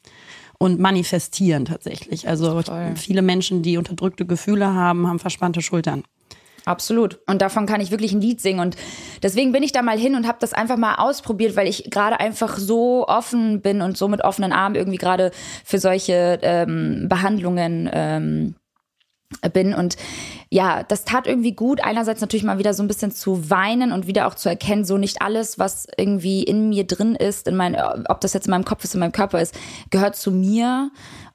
und manifestieren tatsächlich. Also Voll. viele Menschen, die unterdrückte Gefühle haben, haben verspannte Schultern. Absolut. Und davon kann ich wirklich ein Lied singen. Und deswegen bin ich da mal hin und habe das einfach mal ausprobiert, weil ich gerade einfach so offen bin und so mit offenen Armen irgendwie gerade für solche ähm, Behandlungen ähm, bin. Und ja, das tat irgendwie gut, einerseits natürlich mal wieder so ein bisschen zu weinen und wieder auch zu erkennen, so nicht alles, was irgendwie in mir drin ist, in mein, ob das jetzt in meinem Kopf ist, in meinem Körper ist, gehört zu mir.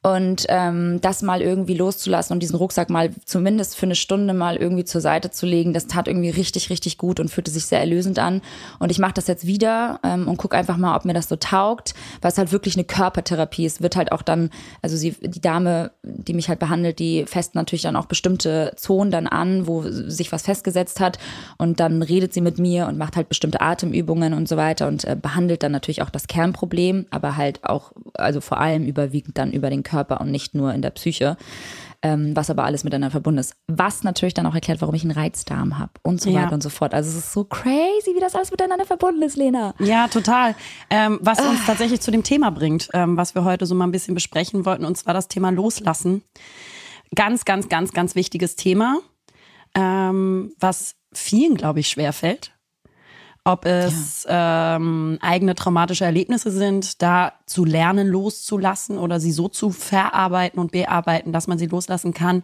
Und ähm, das mal irgendwie loszulassen und diesen Rucksack mal zumindest für eine Stunde mal irgendwie zur Seite zu legen, das tat irgendwie richtig, richtig gut und fühlte sich sehr erlösend an. Und ich mache das jetzt wieder ähm, und gucke einfach mal, ob mir das so taugt, weil es halt wirklich eine Körpertherapie ist. Wird halt auch dann, also sie, die Dame, die mich halt behandelt, die fest natürlich dann auch bestimmte Zonen dann an, wo sich was festgesetzt hat. Und dann redet sie mit mir und macht halt bestimmte Atemübungen und so weiter und äh, behandelt dann natürlich auch das Kernproblem, aber halt auch, also vor allem überwiegend dann über den Körper Körper und nicht nur in der Psyche. Ähm, was aber alles miteinander verbunden ist. Was natürlich dann auch erklärt, warum ich einen Reizdarm habe und so ja. weiter und so fort. Also es ist so crazy, wie das alles miteinander verbunden ist, Lena. Ja, total. Ähm, was uns ah. tatsächlich zu dem Thema bringt, ähm, was wir heute so mal ein bisschen besprechen wollten, und zwar das Thema Loslassen. Ganz, ganz, ganz, ganz wichtiges Thema, ähm, was vielen, glaube ich, schwerfällt ob es ja. ähm, eigene traumatische Erlebnisse sind, da zu lernen loszulassen oder sie so zu verarbeiten und bearbeiten, dass man sie loslassen kann,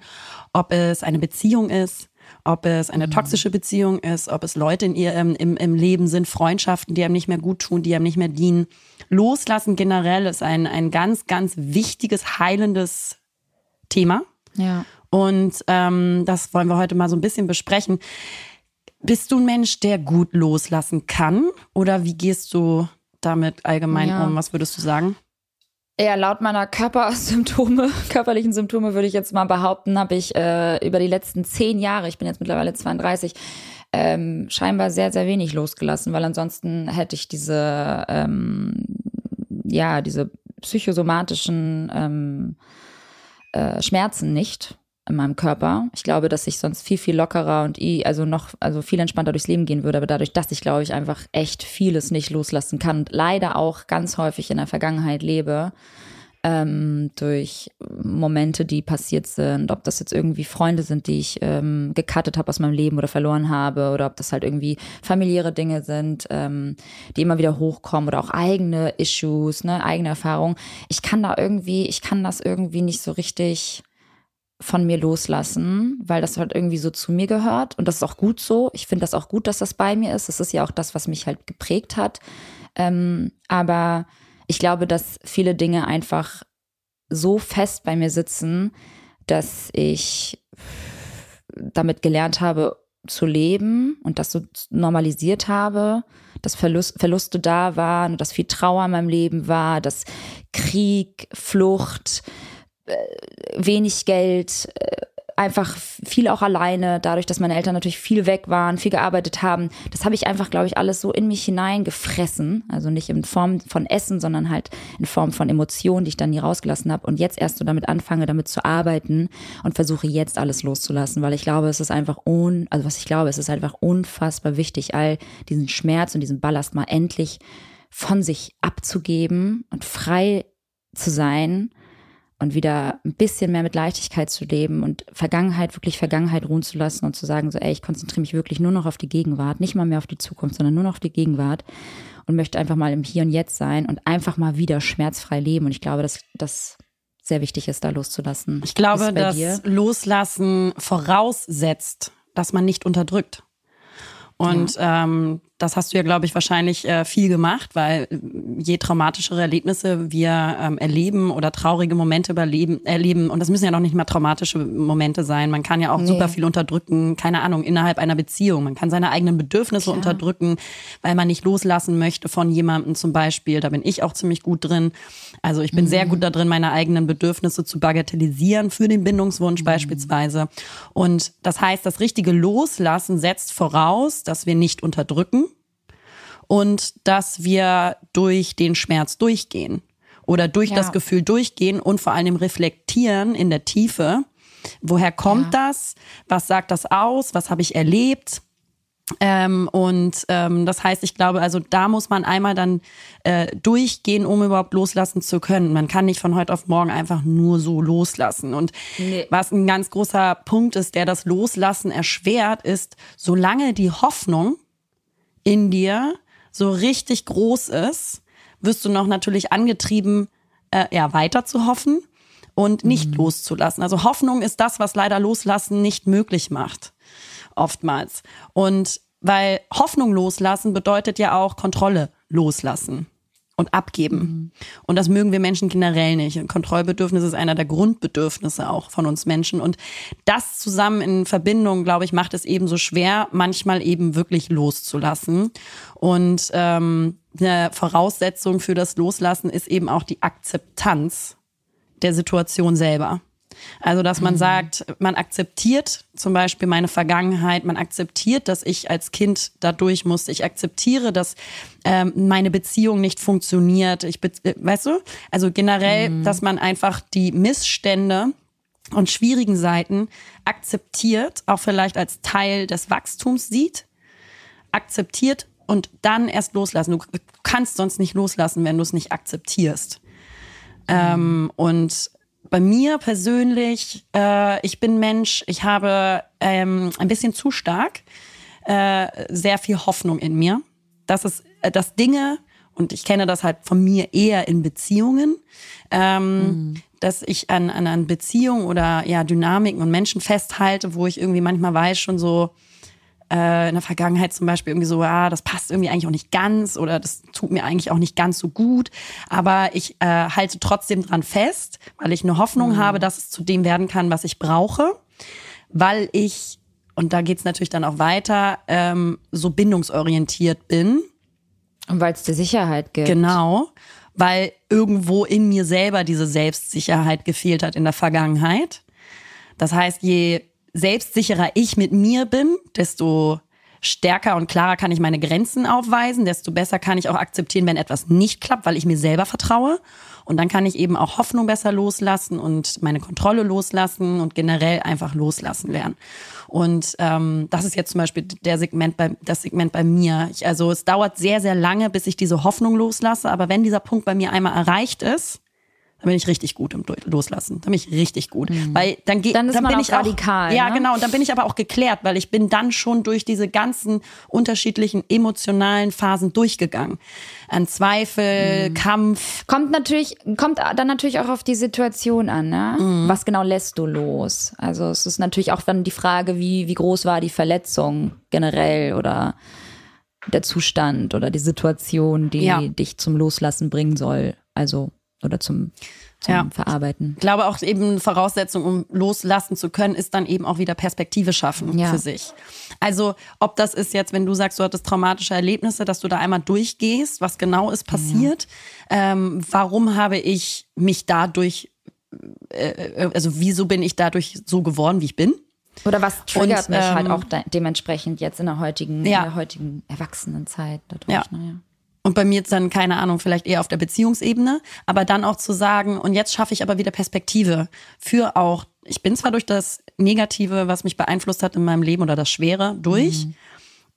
ob es eine Beziehung ist, ob es eine mhm. toxische Beziehung ist, ob es Leute in ihrem im, im Leben sind, Freundschaften, die einem nicht mehr gut tun, die einem nicht mehr dienen. Loslassen generell ist ein, ein ganz, ganz wichtiges, heilendes Thema. Ja. Und ähm, das wollen wir heute mal so ein bisschen besprechen. Bist du ein Mensch, der gut loslassen kann? Oder wie gehst du damit allgemein ja. um? Was würdest du sagen? Ja, laut meiner Körpersymptome, körperlichen Symptome würde ich jetzt mal behaupten, habe ich äh, über die letzten zehn Jahre, ich bin jetzt mittlerweile 32, ähm, scheinbar sehr, sehr wenig losgelassen, weil ansonsten hätte ich diese, ähm, ja, diese psychosomatischen ähm, äh, Schmerzen nicht in meinem Körper. Ich glaube, dass ich sonst viel, viel lockerer und also noch, also viel entspannter durchs Leben gehen würde. Aber dadurch, dass ich, glaube ich, einfach echt vieles nicht loslassen kann und leider auch ganz häufig in der Vergangenheit lebe, ähm, durch Momente, die passiert sind, ob das jetzt irgendwie Freunde sind, die ich ähm, gecuttet habe aus meinem Leben oder verloren habe, oder ob das halt irgendwie familiäre Dinge sind, ähm, die immer wieder hochkommen oder auch eigene Issues, ne, eigene Erfahrungen. Ich kann da irgendwie, ich kann das irgendwie nicht so richtig von mir loslassen, weil das halt irgendwie so zu mir gehört und das ist auch gut so. Ich finde das auch gut, dass das bei mir ist. Das ist ja auch das, was mich halt geprägt hat. Ähm, aber ich glaube, dass viele Dinge einfach so fest bei mir sitzen, dass ich damit gelernt habe zu leben und das so normalisiert habe, dass Verlust, Verluste da waren, dass viel Trauer in meinem Leben war, dass Krieg, Flucht, wenig Geld, äh, einfach viel auch alleine, dadurch, dass meine Eltern natürlich viel weg waren, viel gearbeitet haben. Das habe ich einfach, glaube ich, alles so in mich hineingefressen. Also nicht in Form von Essen, sondern halt in Form von Emotionen, die ich dann nie rausgelassen habe. Und jetzt erst so damit anfange, damit zu arbeiten und versuche jetzt alles loszulassen, weil ich glaube, es ist einfach un, also was ich glaube, es ist einfach unfassbar wichtig, all diesen Schmerz und diesen Ballast mal endlich von sich abzugeben und frei zu sein und wieder ein bisschen mehr mit Leichtigkeit zu leben und Vergangenheit, wirklich Vergangenheit ruhen zu lassen und zu sagen, so, ey, ich konzentriere mich wirklich nur noch auf die Gegenwart, nicht mal mehr auf die Zukunft, sondern nur noch auf die Gegenwart und möchte einfach mal im Hier und Jetzt sein und einfach mal wieder schmerzfrei leben. Und ich glaube, dass das sehr wichtig ist, da loszulassen. Ich glaube, dass dir? Loslassen voraussetzt, dass man nicht unterdrückt. Und ja. ähm, das hast du ja, glaube ich, wahrscheinlich äh, viel gemacht, weil äh, je traumatischere Erlebnisse wir ähm, erleben oder traurige Momente überleben, erleben, und das müssen ja noch nicht mal traumatische Momente sein. Man kann ja auch nee. super viel unterdrücken, keine Ahnung, innerhalb einer Beziehung. Man kann seine eigenen Bedürfnisse Klar. unterdrücken, weil man nicht loslassen möchte von jemandem zum Beispiel. Da bin ich auch ziemlich gut drin. Also ich bin mhm. sehr gut da drin, meine eigenen Bedürfnisse zu bagatellisieren für den Bindungswunsch mhm. beispielsweise. Und das heißt, das richtige Loslassen setzt voraus, dass wir nicht unterdrücken und dass wir durch den Schmerz durchgehen oder durch ja. das Gefühl durchgehen und vor allem reflektieren in der Tiefe. Woher kommt ja. das? Was sagt das aus? Was habe ich erlebt? Ähm, und ähm, das heißt, ich glaube, also da muss man einmal dann äh, durchgehen, um überhaupt loslassen zu können. Man kann nicht von heute auf morgen einfach nur so loslassen. Und nee. was ein ganz großer Punkt ist, der das Loslassen erschwert, ist, solange die Hoffnung in dir so richtig groß ist, wirst du noch natürlich angetrieben, äh, ja, weiter zu hoffen und nicht mhm. loszulassen. Also Hoffnung ist das, was leider Loslassen nicht möglich macht. Oftmals. Und weil Hoffnung loslassen bedeutet ja auch Kontrolle loslassen. Und abgeben. Mhm. Und das mögen wir Menschen generell nicht. Kontrollbedürfnis ist einer der Grundbedürfnisse auch von uns Menschen. Und das zusammen in Verbindung, glaube ich, macht es eben so schwer, manchmal eben wirklich loszulassen. Und ähm, eine Voraussetzung für das Loslassen ist eben auch die Akzeptanz der Situation selber. Also, dass man mhm. sagt, man akzeptiert zum Beispiel meine Vergangenheit, man akzeptiert, dass ich als Kind da durch musste, ich akzeptiere, dass ähm, meine Beziehung nicht funktioniert. Ich, äh, weißt du? Also generell, mhm. dass man einfach die Missstände und schwierigen Seiten akzeptiert, auch vielleicht als Teil des Wachstums sieht, akzeptiert und dann erst loslassen. Du kannst sonst nicht loslassen, wenn du es nicht akzeptierst. Mhm. Ähm, und bei mir persönlich, äh, ich bin Mensch, ich habe ähm, ein bisschen zu stark äh, sehr viel Hoffnung in mir. Das ist, äh, dass Dinge, und ich kenne das halt von mir eher in Beziehungen, ähm, mhm. dass ich an, an, an Beziehungen oder ja, Dynamiken und Menschen festhalte, wo ich irgendwie manchmal weiß schon so, äh, in der Vergangenheit zum Beispiel irgendwie so, ah, das passt irgendwie eigentlich auch nicht ganz oder das tut mir eigentlich auch nicht ganz so gut. Aber ich äh, halte trotzdem dran fest, weil ich eine Hoffnung mhm. habe, dass es zu dem werden kann, was ich brauche, weil ich, und da geht's natürlich dann auch weiter, ähm, so bindungsorientiert bin. Und weil es dir Sicherheit gibt. Genau weil irgendwo in mir selber diese Selbstsicherheit gefehlt hat in der Vergangenheit. Das heißt, je selbstsicherer ich mit mir bin, desto stärker und klarer kann ich meine Grenzen aufweisen, desto besser kann ich auch akzeptieren, wenn etwas nicht klappt, weil ich mir selber vertraue. Und dann kann ich eben auch Hoffnung besser loslassen und meine Kontrolle loslassen und generell einfach loslassen lernen. Und ähm, das ist jetzt zum Beispiel der Segment bei, das Segment bei mir. Ich, also es dauert sehr, sehr lange, bis ich diese Hoffnung loslasse. Aber wenn dieser Punkt bei mir einmal erreicht ist, dann bin ich richtig gut im Loslassen. Dann bin ich richtig gut. Mhm. Weil dann geht, dann, ist dann man bin auch ich radikal. Auch, ja, ne? genau. Und dann bin ich aber auch geklärt, weil ich bin dann schon durch diese ganzen unterschiedlichen emotionalen Phasen durchgegangen. An Zweifel, mhm. Kampf. Kommt natürlich, kommt dann natürlich auch auf die Situation an, ne? Mhm. Was genau lässt du los? Also es ist natürlich auch dann die Frage, wie, wie groß war die Verletzung generell oder der Zustand oder die Situation, die ja. dich zum Loslassen bringen soll. Also oder zum, zum ja. Verarbeiten. Ich glaube auch eben Voraussetzung, um loslassen zu können, ist dann eben auch wieder Perspektive schaffen ja. für sich. Also ob das ist jetzt, wenn du sagst, du hattest traumatische Erlebnisse, dass du da einmal durchgehst, was genau ist passiert, ja. ähm, warum habe ich mich dadurch, äh, äh, also wieso bin ich dadurch so geworden, wie ich bin? Oder was triggert Und, mich halt ähm, halt auch dementsprechend jetzt in der heutigen, ja. in der heutigen Erwachsenenzeit dadurch. Ja. Naja. Und bei mir jetzt dann, keine Ahnung, vielleicht eher auf der Beziehungsebene, aber dann auch zu sagen, und jetzt schaffe ich aber wieder Perspektive für auch, ich bin zwar durch das Negative, was mich beeinflusst hat in meinem Leben oder das Schwere, durch, mhm.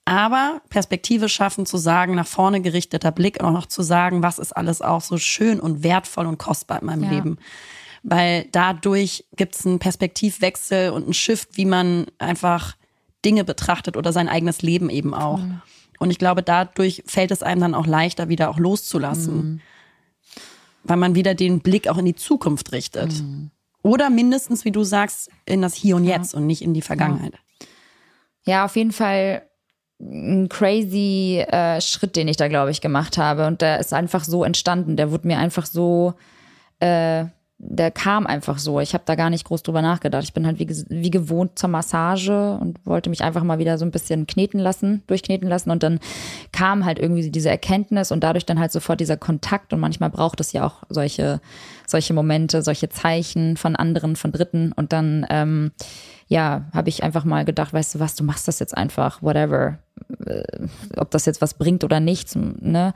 aber Perspektive schaffen, zu sagen, nach vorne gerichteter Blick, auch noch zu sagen, was ist alles auch so schön und wertvoll und kostbar in meinem ja. Leben. Weil dadurch gibt es einen Perspektivwechsel und einen Shift, wie man einfach Dinge betrachtet oder sein eigenes Leben eben auch. Mhm. Und ich glaube, dadurch fällt es einem dann auch leichter, wieder auch loszulassen. Mhm. Weil man wieder den Blick auch in die Zukunft richtet. Mhm. Oder mindestens, wie du sagst, in das Hier und Jetzt ja. und nicht in die Vergangenheit. Ja, ja auf jeden Fall ein crazy äh, Schritt, den ich da, glaube ich, gemacht habe. Und der ist einfach so entstanden. Der wurde mir einfach so äh, der kam einfach so. Ich habe da gar nicht groß drüber nachgedacht. Ich bin halt wie, wie gewohnt zur Massage und wollte mich einfach mal wieder so ein bisschen kneten lassen, durchkneten lassen. Und dann kam halt irgendwie diese Erkenntnis und dadurch dann halt sofort dieser Kontakt. Und manchmal braucht es ja auch solche, solche Momente, solche Zeichen von anderen, von Dritten. Und dann, ähm, ja, habe ich einfach mal gedacht, weißt du was, du machst das jetzt einfach, whatever. Äh, ob das jetzt was bringt oder nichts, ne?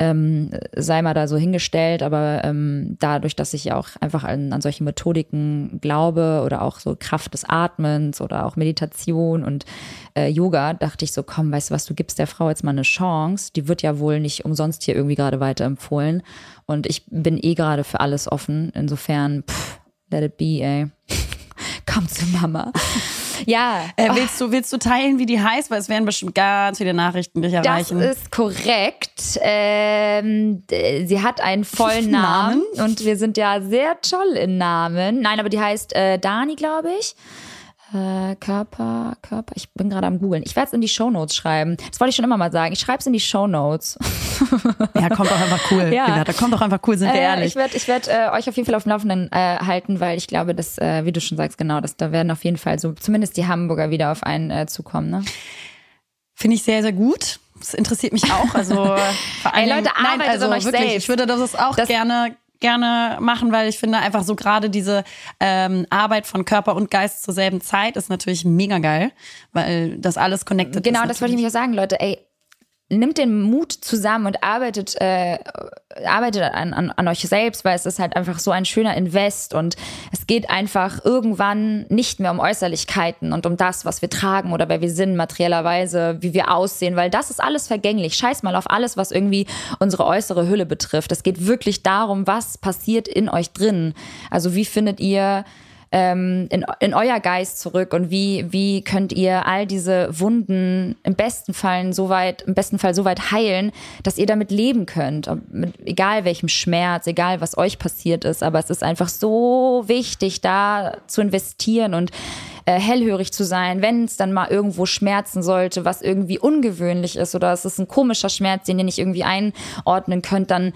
Ähm, sei mal da so hingestellt, aber ähm, dadurch, dass ich ja auch einfach an, an solche Methodiken glaube oder auch so Kraft des Atmens oder auch Meditation und äh, Yoga, dachte ich so, komm, weißt du was, du gibst der Frau jetzt mal eine Chance, die wird ja wohl nicht umsonst hier irgendwie gerade weiterempfohlen und ich bin eh gerade für alles offen, insofern, pff, let it be, ey. Komm zu Mama. Ja. Äh, willst, du, willst du teilen, wie die heißt? Weil es werden bestimmt ganz viele Nachrichten dich erreichen. Das ist korrekt. Ähm, sie hat einen vollen Namen, Namen, und wir sind ja sehr toll in Namen. Nein, aber die heißt äh, Dani, glaube ich. Äh, Körper, Körper. Ich bin gerade am googeln. Ich werde es in die Shownotes schreiben. Das wollte ich schon immer mal sagen. Ich schreibe es in die Shownotes. ja, kommt doch einfach cool. Ja. Da kommt doch einfach cool, sind wir äh, ehrlich. Ich werde ich werd, äh, euch auf jeden Fall auf dem Laufenden äh, halten, weil ich glaube, dass, wie du schon sagst, genau, dass da werden auf jeden Fall so zumindest die Hamburger wieder auf einen zukommen. Ne? Finde ich sehr, sehr gut. Das interessiert mich auch. Also vor allem, Ey, Leute, arbeitet nein, also euch wirklich, selbst. Ich würde das auch das, gerne gerne machen, weil ich finde einfach so gerade diese ähm, Arbeit von Körper und Geist zur selben Zeit ist natürlich mega geil, weil das alles connected genau, ist. Genau, das wollte ich mich auch sagen, Leute. Ey, nimmt den Mut zusammen und arbeitet, äh, arbeitet an, an, an euch selbst, weil es ist halt einfach so ein schöner Invest und es geht einfach irgendwann nicht mehr um Äußerlichkeiten und um das, was wir tragen oder wer wir sind, materiellerweise, wie wir aussehen, weil das ist alles vergänglich. Scheiß mal auf alles, was irgendwie unsere äußere Hülle betrifft. Es geht wirklich darum, was passiert in euch drin. Also wie findet ihr ähm, in, in euer Geist zurück und wie, wie könnt ihr all diese Wunden im besten Fall so weit, im besten Fall so weit heilen, dass ihr damit leben könnt. Mit, egal welchem Schmerz, egal was euch passiert ist, aber es ist einfach so wichtig, da zu investieren und äh, hellhörig zu sein, wenn es dann mal irgendwo schmerzen sollte, was irgendwie ungewöhnlich ist oder es ist ein komischer Schmerz, den ihr nicht irgendwie einordnen könnt, dann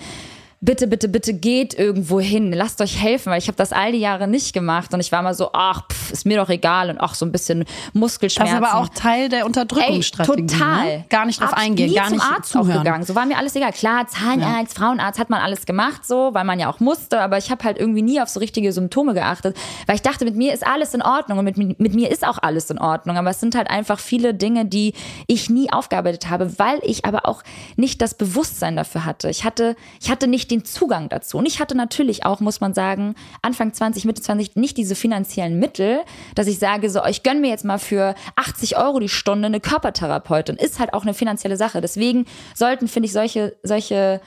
bitte, bitte, bitte geht irgendwo hin, lasst euch helfen, weil ich habe das all die Jahre nicht gemacht und ich war mal so, ach, pff, ist mir doch egal und auch so ein bisschen Muskelschmerzen. Das ist aber auch Teil der Unterdrückungsstrategie. Ey, total. Ne? Gar nicht drauf Abs eingehen, nie gar zum nicht Arzt zuhören. aufgegangen. So war mir alles egal. Klar, Zahnarzt, ja. Frauenarzt hat man alles gemacht, so, weil man ja auch musste, aber ich habe halt irgendwie nie auf so richtige Symptome geachtet, weil ich dachte, mit mir ist alles in Ordnung und mit, mit mir ist auch alles in Ordnung, aber es sind halt einfach viele Dinge, die ich nie aufgearbeitet habe, weil ich aber auch nicht das Bewusstsein dafür hatte. Ich hatte, ich hatte nicht den Zugang dazu. Und ich hatte natürlich auch, muss man sagen, Anfang 20, Mitte 20 nicht diese finanziellen Mittel, dass ich sage, so, ich gönne mir jetzt mal für 80 Euro die Stunde eine Körpertherapeutin. Ist halt auch eine finanzielle Sache. Deswegen sollten, finde ich, solche, solche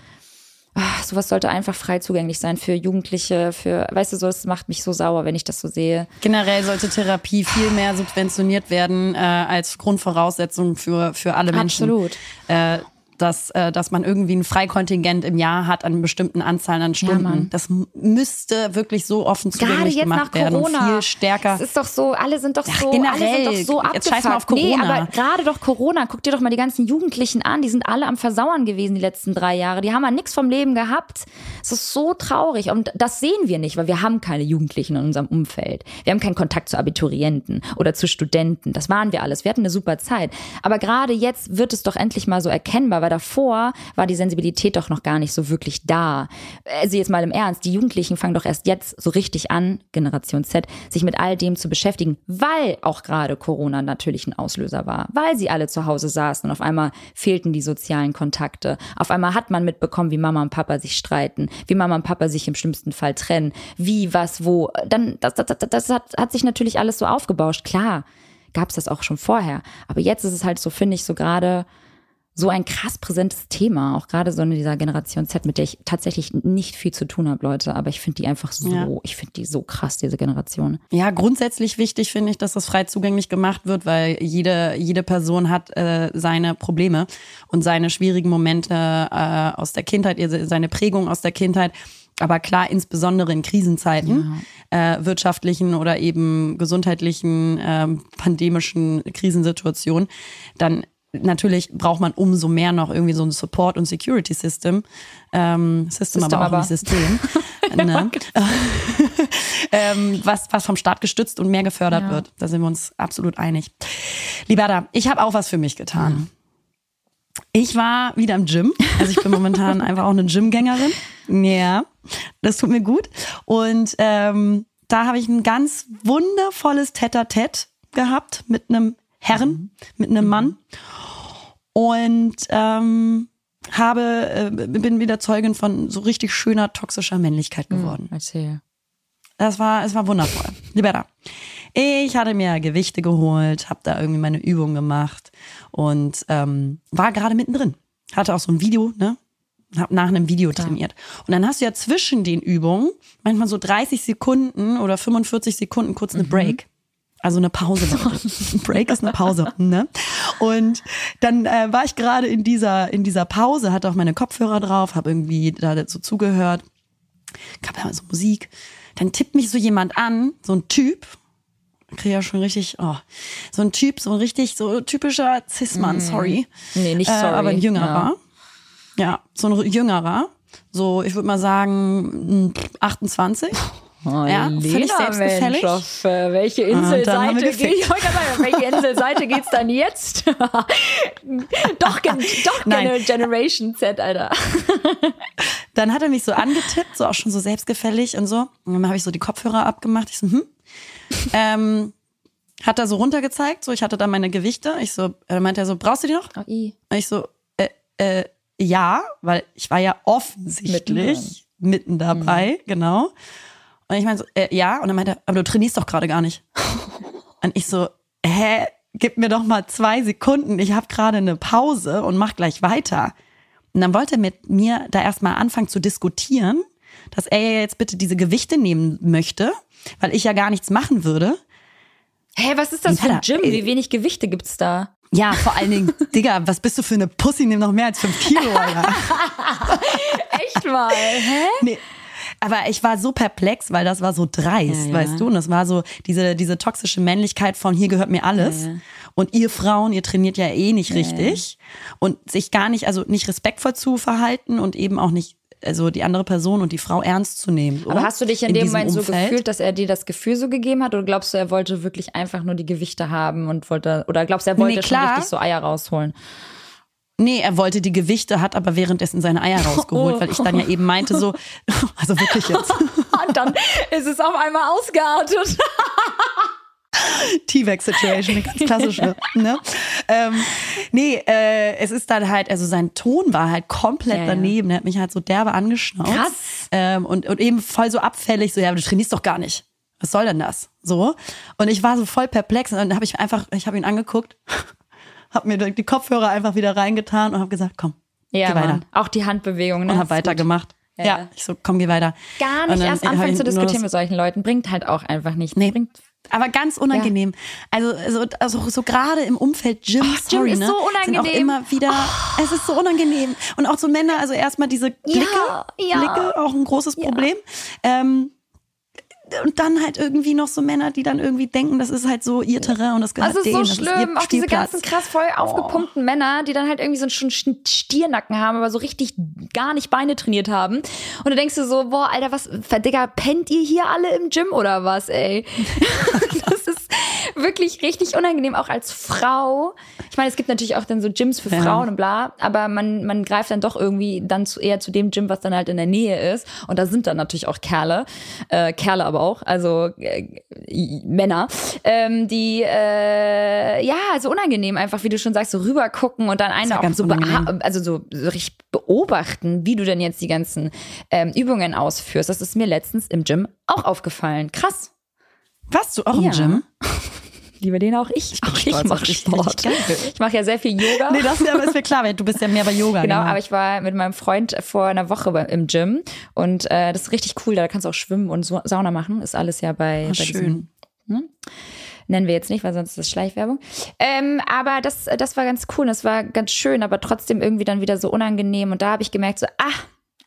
Ach, sowas sollte einfach frei zugänglich sein für Jugendliche, für, weißt du, so, es macht mich so sauer, wenn ich das so sehe. Generell sollte Therapie viel mehr subventioniert werden äh, als Grundvoraussetzung für, für alle Menschen. Absolut. Äh, dass, äh, dass man irgendwie ein Freikontingent im Jahr hat an einer bestimmten Anzahl an Stunden. Ja, das müsste wirklich so offen zugänglich jetzt gemacht nach werden Corona. und viel stärker. Es ist doch so, alle sind doch ja, so, generell, alle sind doch so jetzt scheiß mal auf Corona. Nee, aber gerade doch Corona, guck dir doch mal die ganzen Jugendlichen an, die sind alle am Versauern gewesen die letzten drei Jahre. Die haben ja nichts vom Leben gehabt. Es ist so traurig und das sehen wir nicht, weil wir haben keine Jugendlichen in unserem Umfeld. Wir haben keinen Kontakt zu Abiturienten oder zu Studenten. Das waren wir alles. Wir hatten eine super Zeit. Aber gerade jetzt wird es doch endlich mal so erkennbar, weil davor war die Sensibilität doch noch gar nicht so wirklich da. Also jetzt mal im Ernst, die Jugendlichen fangen doch erst jetzt so richtig an, Generation Z, sich mit all dem zu beschäftigen, weil auch gerade Corona natürlich ein Auslöser war, weil sie alle zu Hause saßen und auf einmal fehlten die sozialen Kontakte. Auf einmal hat man mitbekommen, wie Mama und Papa sich streiten, wie Mama und Papa sich im schlimmsten Fall trennen, wie, was, wo. Dann, das, das, das, das hat, hat sich natürlich alles so aufgebauscht. Klar, gab es das auch schon vorher. Aber jetzt ist es halt so, finde ich, so gerade so ein krass präsentes Thema, auch gerade so in dieser Generation Z, mit der ich tatsächlich nicht viel zu tun habe, Leute. Aber ich finde die einfach so, ja. ich finde die so krass, diese Generation. Ja, grundsätzlich wichtig finde ich, dass das frei zugänglich gemacht wird, weil jede, jede Person hat äh, seine Probleme und seine schwierigen Momente äh, aus der Kindheit, seine Prägung aus der Kindheit. Aber klar, insbesondere in Krisenzeiten, ja. äh, wirtschaftlichen oder eben gesundheitlichen, äh, pandemischen Krisensituationen, dann natürlich braucht man umso mehr noch irgendwie so ein Support- und Security-System. Ähm, System, System, aber auch aber. nicht System. ne? ähm, was, was vom Staat gestützt und mehr gefördert ja. wird. Da sind wir uns absolut einig. Liberda, ich habe auch was für mich getan. Mhm. Ich war wieder im Gym. Also ich bin momentan einfach auch eine Gymgängerin. Ja, das tut mir gut. Und ähm, da habe ich ein ganz wundervolles Tete-a-Tete gehabt mit einem Herren, mhm. mit einem Mann und ähm, habe äh, bin wieder Zeugin von so richtig schöner toxischer Männlichkeit hm, geworden. Mhm, erzähl. Das war es war wundervoll. Liberta. Ich hatte mir Gewichte geholt, habe da irgendwie meine Übungen gemacht und ähm, war gerade mittendrin. Hatte auch so ein Video, ne? Hab nach einem Video trainiert. Und dann hast du ja zwischen den Übungen manchmal so 30 Sekunden oder 45 Sekunden kurz eine mhm. Break. Also eine Pause. Ein Break ist eine Pause. Ne? Und dann äh, war ich gerade in dieser, in dieser Pause, hatte auch meine Kopfhörer drauf, habe irgendwie da dazu zugehört. Gab ja so Musik. Dann tippt mich so jemand an, so ein Typ, kriege ja schon richtig, oh, so ein Typ, so ein richtig, so typischer Cis-Mann, sorry. Nee, nicht sorry. Äh, aber ein jüngerer. Ja. so ein jüngerer. So, ich würde mal sagen, mm, 28. Oh, Ja, völlig selbstgefällig. Mensch, auf äh, welche wir Inselseite geht ich auf welche Inselseite geht's dann jetzt? doch, doch Nein. Gen Generation Z, Alter. Dann hat er mich so angetippt, so auch schon so selbstgefällig und so. Und dann habe ich so die Kopfhörer abgemacht. Ich so, hm. ähm, hat er so runtergezeigt, so ich hatte da meine Gewichte. Ich so, er meinte er so, brauchst du die noch? Oh, i. Und ich so, äh, äh, ja, weil ich war ja offensichtlich mitten, dabei, genau. Und ich meinte so, äh, ja. Und dann meinte er, aber du trainierst doch gerade gar nicht. Und ich so, hä, gib mir doch mal zwei Sekunden. Ich habe gerade eine Pause und mach gleich weiter. Und dann wollte er mit mir da erstmal anfangen zu diskutieren, dass er ja jetzt bitte diese Gewichte nehmen möchte, weil ich ja gar nichts machen würde. Hä, was ist das für ein Gym? ey. Wie wenig Gewichte gibt's da? Ja, vor allen Dingen, Digga, was bist du für eine Pussy? Nimm noch mehr als fünf Kilo, Alter. Echt mal? Hä? Nee. Aber ich war so perplex, weil das war so dreist, Ja, weißt du? Und das war so diese, diese toxische Männlichkeit von hier gehört mir alles. Und ihr Frauen, ihr trainiert ja eh nicht richtig. Und sich gar nicht, also nicht respektvoll zu verhalten und eben auch nicht, also die andere Person und die Frau ernst zu nehmen. so Aber hast du dich in, dem diesem Moment so Umfeld. gefühlt, dass er dir das Gefühl so gegeben hat? Oder glaubst du, er wollte wirklich einfach nur die Gewichte haben und wollte, oder glaubst du, er wollte Nee, schon klar. richtig so Eier rausholen? Nee, er wollte die Gewichte, hat aber währenddessen seine Eier rausgeholt, weil ich dann ja eben meinte so, also wirklich jetzt, Und dann ist es auf einmal ausgeartet. T-Vex-Situation, eine ganz klassische. ne? ähm, nee, äh, es ist dann halt, also sein Ton war halt komplett Ja, ja. daneben. Er hat mich halt so derbe angeschnauzt. Krass. Ähm, und, und eben voll so abfällig, so, ja, aber du trainierst doch gar nicht. Was soll denn das? So. Und ich war so voll perplex und dann habe ich einfach, ich habe ihn angeguckt, habe mir die Kopfhörer einfach wieder reingetan und habe gesagt, komm, Ja, geh weiter. Mann. Auch die Handbewegung. Ne? Und habe weitergemacht. Ja, Ja, ja. ich so, komm, geh weiter. Gar nicht dann erst anfangen zu diskutieren mit solchen Leuten. Bringt halt auch einfach nichts. Nee. Bringt Aber ganz unangenehm. Also, so, also so gerade im Umfeld Gym, Oh, Gym sorry, ist ne, so Sind auch unangenehm. Oh. immer wieder, es ist so unangenehm. Und auch so Männer, also erstmal diese Blicke, ja. Blicke, auch ein großes Problem. Ähm, und dann halt irgendwie noch so Männer, die dann irgendwie denken, das ist halt so ihr Terrain und das gehört Das ist denen, so das ist schlimm. ihr Auch diese ganzen krass voll aufgepumpten Männer, die dann halt irgendwie so einen schon Stiernacken haben, aber so richtig gar nicht Beine trainiert haben. Und du denkst dir so, boah, Alter, was, Digga, pennt ihr hier alle im Gym oder was, ey? wirklich richtig unangenehm, auch als Frau. Ich meine, es gibt natürlich auch dann so Gyms für Ja. Frauen und bla, aber man, man greift dann doch irgendwie dann zu, eher zu dem Gym, was dann halt in der Nähe ist. Und da sind dann natürlich auch Kerle, äh, Kerle aber auch, also äh, Männer, ähm, die äh, ja, so unangenehm einfach, wie du schon sagst, so rübergucken und dann ja eine auch so, also so, so richtig beobachten, wie du denn jetzt die ganzen ähm, Übungen ausführst. Das ist mir letztens im Gym auch aufgefallen. Krass. Warst du auch Ja. im Gym? Liebe den auch ich. bin auch ich mache. Sport. Richtig Ich mache ja sehr viel Yoga. Nee, das ist ja- ist mir klar, weil du bist ja mehr bei Yoga. Genau, aber ich war mit meinem Freund vor einer Woche im Gym und äh, das ist richtig cool. Da kannst du auch schwimmen und Sauna machen. Ist alles ja bei, Ah, bei schön. diesem, ne? Nennen wir jetzt nicht, weil sonst ist das Schleichwerbung. Ähm, aber das, das war ganz cool. Das war ganz schön, aber trotzdem irgendwie dann wieder so unangenehm. Und da habe ich gemerkt, so, ah,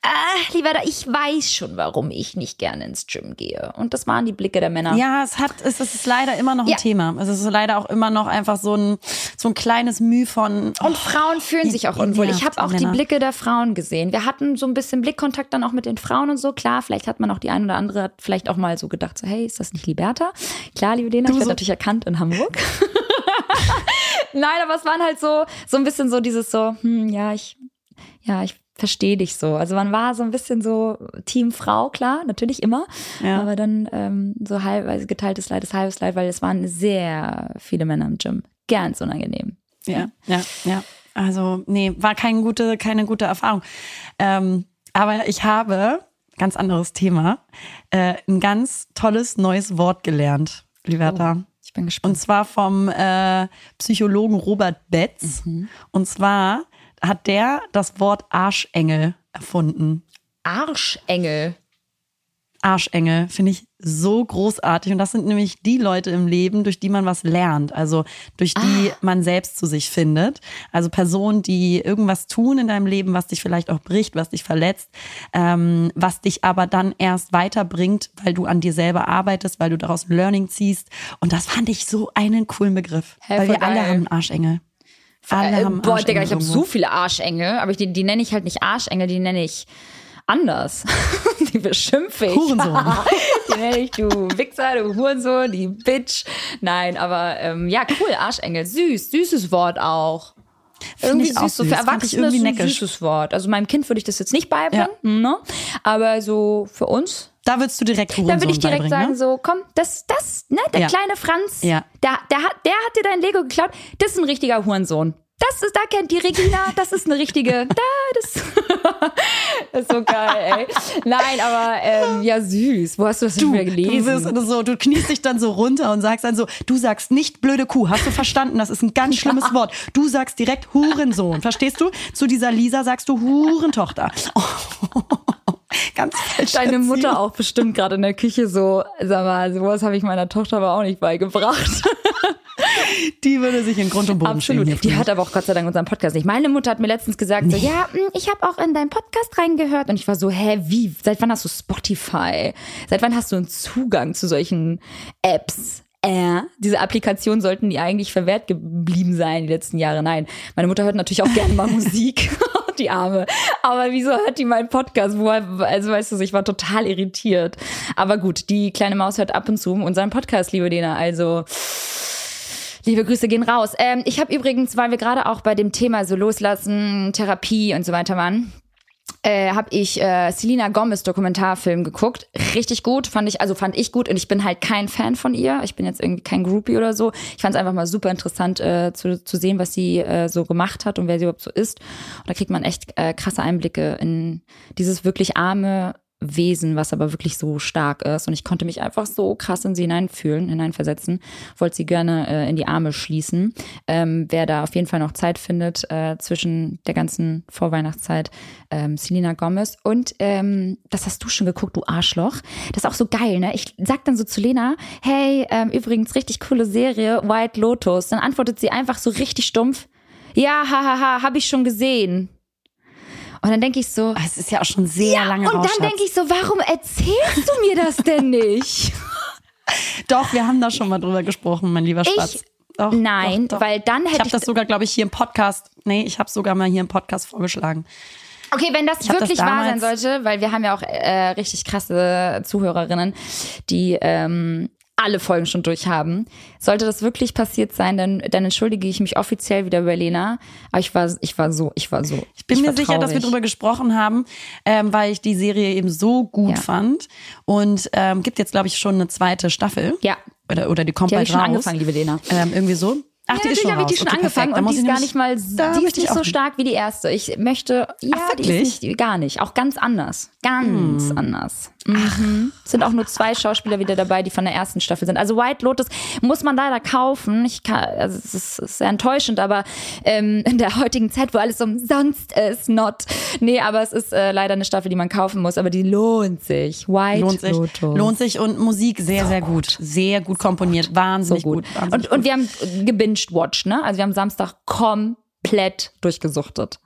ah, lieber da, ich weiß schon, warum ich nicht gerne ins Gym gehe. Und das waren die Blicke der Männer. Ja, es hat, es ist leider immer noch ein Ja. Thema. Es ist leider auch immer noch einfach so ein, so ein kleines Mühe von. Und Frauen fühlen ihr- sich auch unwohl. Ich habe auch die Männer. Blicke der Frauen gesehen. Wir hatten so ein bisschen Blickkontakt dann auch mit den Frauen und so. Klar, vielleicht hat man auch die eine oder andere hat vielleicht auch mal so gedacht, so, hey, ist das nicht Liberta? Klar, liebe Lena, ich werde so- natürlich erkannt in Hamburg. Nein, aber es waren halt so, so ein bisschen so dieses so, hm, ja, ich, ja, ich verstehe dich so. Also man war so ein bisschen so Team Frau, klar, natürlich immer. Ja. Aber dann ähm, so halb, also geteiltes Leid ist halbes Leid, weil es waren sehr viele Männer im Gym. Ganz unangenehm. Ja, ja, ja. Also, nee, war keine gute, keine gute Erfahrung. Ähm, aber ich habe, ganz anderes Thema, äh, ein ganz tolles neues Wort gelernt, Liberta. Ich bin gespannt. Und zwar vom äh, Psychologen Robert Betz. Und zwar hat der das Wort Arschengel erfunden. Arschengel. Arschengel finde ich so großartig. Und das sind nämlich die Leute im Leben, durch die man was lernt. Also durch die ah. man selbst zu sich findet. Also Personen, die irgendwas tun in deinem Leben, was dich vielleicht auch bricht, was dich verletzt, ähm, was dich aber dann erst weiterbringt, weil du an dir selber arbeitest, weil du daraus Learning ziehst. Und das fand ich so einen coolen Begriff. Hey, weil wir geil. alle haben Arschengel. Alle äh, haben Boah, Digga, ich habe so viele Arschengel, aber die, die nenne ich halt nicht Arschengel, die nenne ich anders. die beschimpfe ich. Hurensohn. die nenne ich, du Wichser, du Hurensohn, die Bitch. Nein, aber ähm, ja, cool, Arschengel. Süß, süßes Wort auch. Find irgendwie süß, so für Erwachsene ist ein süßes Wort. Also meinem Kind würde ich das jetzt nicht beibringen, ja. ne? aber so für uns. Da würdest du direkt Hurensohn Da würde ich direkt sagen ne? so, komm, das, das, ne, der ja. kleine Franz, ja. der, der, hat, der hat dir dein Lego geklaut, das ist ein richtiger Hurensohn das ist, da kennt die Regina, das ist eine richtige, da, das, das ist so geil, ey. Nein, aber ähm, ja, süß. Wo hast du das du, wieder gelesen? Du, so, du kniest dich dann so runter und sagst dann so, du sagst nicht blöde Kuh, hast du verstanden? Das ist ein ganz schlimmes. Wort. Du sagst direkt Hurensohn, verstehst du? Zu dieser Lisa sagst du Hurentochter. Oh. Ganz falsch. Deine Mutter auch bestimmt gerade in der Küche so, sag mal, sowas habe ich meiner Tochter aber auch nicht beigebracht. Die würde sich in Grund und Boden Absolut. Stehen die hört aber auch Gott sei Dank unseren Podcast nicht. Meine Mutter hat mir letztens gesagt, nee. so, ja, hm, ich habe auch in deinen Podcast reingehört. Und ich war so, hä, wie? Seit wann hast du Spotify? Seit wann hast du einen Zugang zu solchen Apps? Äh, diese Applikationen sollten die eigentlich verwehrt geblieben sein die letzten Jahre. Nein, meine Mutter hört natürlich auch gerne mal Musik, die Arme. Aber wieso hört die meinen Podcast? Woher, also weißt du, ich war total irritiert. Aber gut, die kleine Maus hört ab und zu unseren Podcast, liebe Dena. Also Liebe Grüße gehen raus. Ähm, ich habe übrigens, weil wir gerade auch bei dem Thema so loslassen, Therapie und so weiter waren, äh, habe ich äh, Selena Gomez Dokumentarfilm geguckt. Richtig gut, fand ich, also fand ich gut und ich bin halt kein Fan von ihr. Ich bin jetzt irgendwie kein Groupie oder so. Ich fand es einfach mal super interessant äh, zu, zu sehen, was sie äh, so gemacht hat und wer sie überhaupt so ist. Und da kriegt man echt äh, krasse Einblicke in dieses wirklich arme Wesen, was aber wirklich so stark ist. Und ich konnte mich einfach so krass in sie hineinfühlen, hineinversetzen. Wollte sie gerne äh, in die Arme schließen. Ähm, wer da auf jeden Fall noch Zeit findet äh, zwischen der ganzen Vorweihnachtszeit, ähm, Selena Gomez. Und ähm, das hast du schon geguckt, du Arschloch. Das ist auch so geil, ne? Ich sag dann so zu Lena, hey, ähm, übrigens richtig coole Serie, White Lotus. Dann antwortet sie einfach so richtig stumpf. Ja, hahaha, ha, ha, hab ich schon gesehen. Und dann denke ich so. Ah, es ist ja auch schon sehr ja, lange Und dann denke ich so, warum erzählst du mir das denn nicht? doch, wir haben da schon mal drüber gesprochen, mein lieber Spatz. Ich, doch, Nein, doch, doch. weil dann hätte ich. Ich habe das sogar, glaube ich, hier im Podcast. Nee, ich habe sogar mal hier im Podcast vorgeschlagen. Okay, wenn das wirklich das wahr sein sollte, weil wir haben ja auch äh, richtig krasse Zuhörerinnen, die ähm, alle Folgen schon durchhaben. Sollte das wirklich passiert sein, dann, dann entschuldige ich mich offiziell wieder bei Lena. Aber ich war, ich war so, ich war so. Ich bin ich mir sicher, dass wir darüber gesprochen haben, ähm, weil ich die Serie eben so gut ja. fand. Und ähm, gibt jetzt, glaube ich, schon eine zweite Staffel. Ja. Oder, oder die kommt die bald ich schon angefangen, liebe Lena. Ähm, irgendwie so. Ach, ja, die ist schon habe ich die schon okay, angefangen und die ist gar nicht mal, die ist nicht so stark wie die erste. Ich möchte, ja, Ach, die ist nicht, gar nicht, auch ganz anders, ganz hm. anders. Mhm. Sind auch nur zwei Schauspieler wieder dabei, die von der ersten Staffel sind. Also White Lotus muss man leider kaufen. Ich kann, also es ist, ist sehr enttäuschend, aber ähm, in der heutigen Zeit, wo alles umsonst ist, not. Nee, aber es ist äh, leider eine Staffel, die man kaufen muss, aber die lohnt sich. White lohnt sich, Lotus. Lohnt sich und Musik sehr, sehr gut. Sehr gut komponiert. Wahnsinnig so gut. gut. Wahnsinnig und, gut. und wir haben gebinged watched, ne? Also wir haben Samstag komplett durchgesuchtet.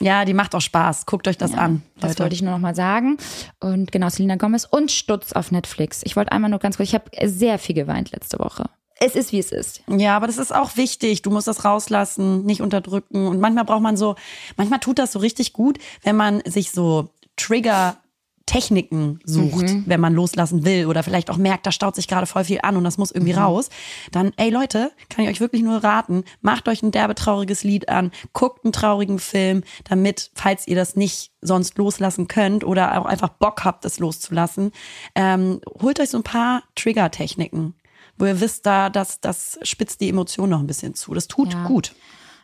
Ja, die macht auch Spaß. Guckt euch das ja, an. Leute. Das wollte ich nur noch mal sagen. Und genau, Selena Gomez und Stutz auf Netflix. Ich wollte einmal nur ganz kurz, ich habe sehr viel geweint letzte Woche. Es ist, wie es ist. Ja, aber das ist auch wichtig. Du musst das rauslassen, nicht unterdrücken. Und manchmal braucht man so, manchmal tut das so richtig gut, wenn man sich so Trigger Techniken sucht, mhm. wenn man loslassen will oder vielleicht auch merkt, da staut sich gerade voll viel an und das muss irgendwie mhm. raus, dann, ey Leute, kann ich euch wirklich nur raten, macht euch ein derbe trauriges Lied an, guckt einen traurigen Film, damit, falls ihr das nicht sonst loslassen könnt oder auch einfach Bock habt, das loszulassen, ähm, holt euch so ein paar Trigger-Techniken, wo ihr wisst, da, dass das spitzt die Emotion noch ein bisschen zu. Das tut ja. gut.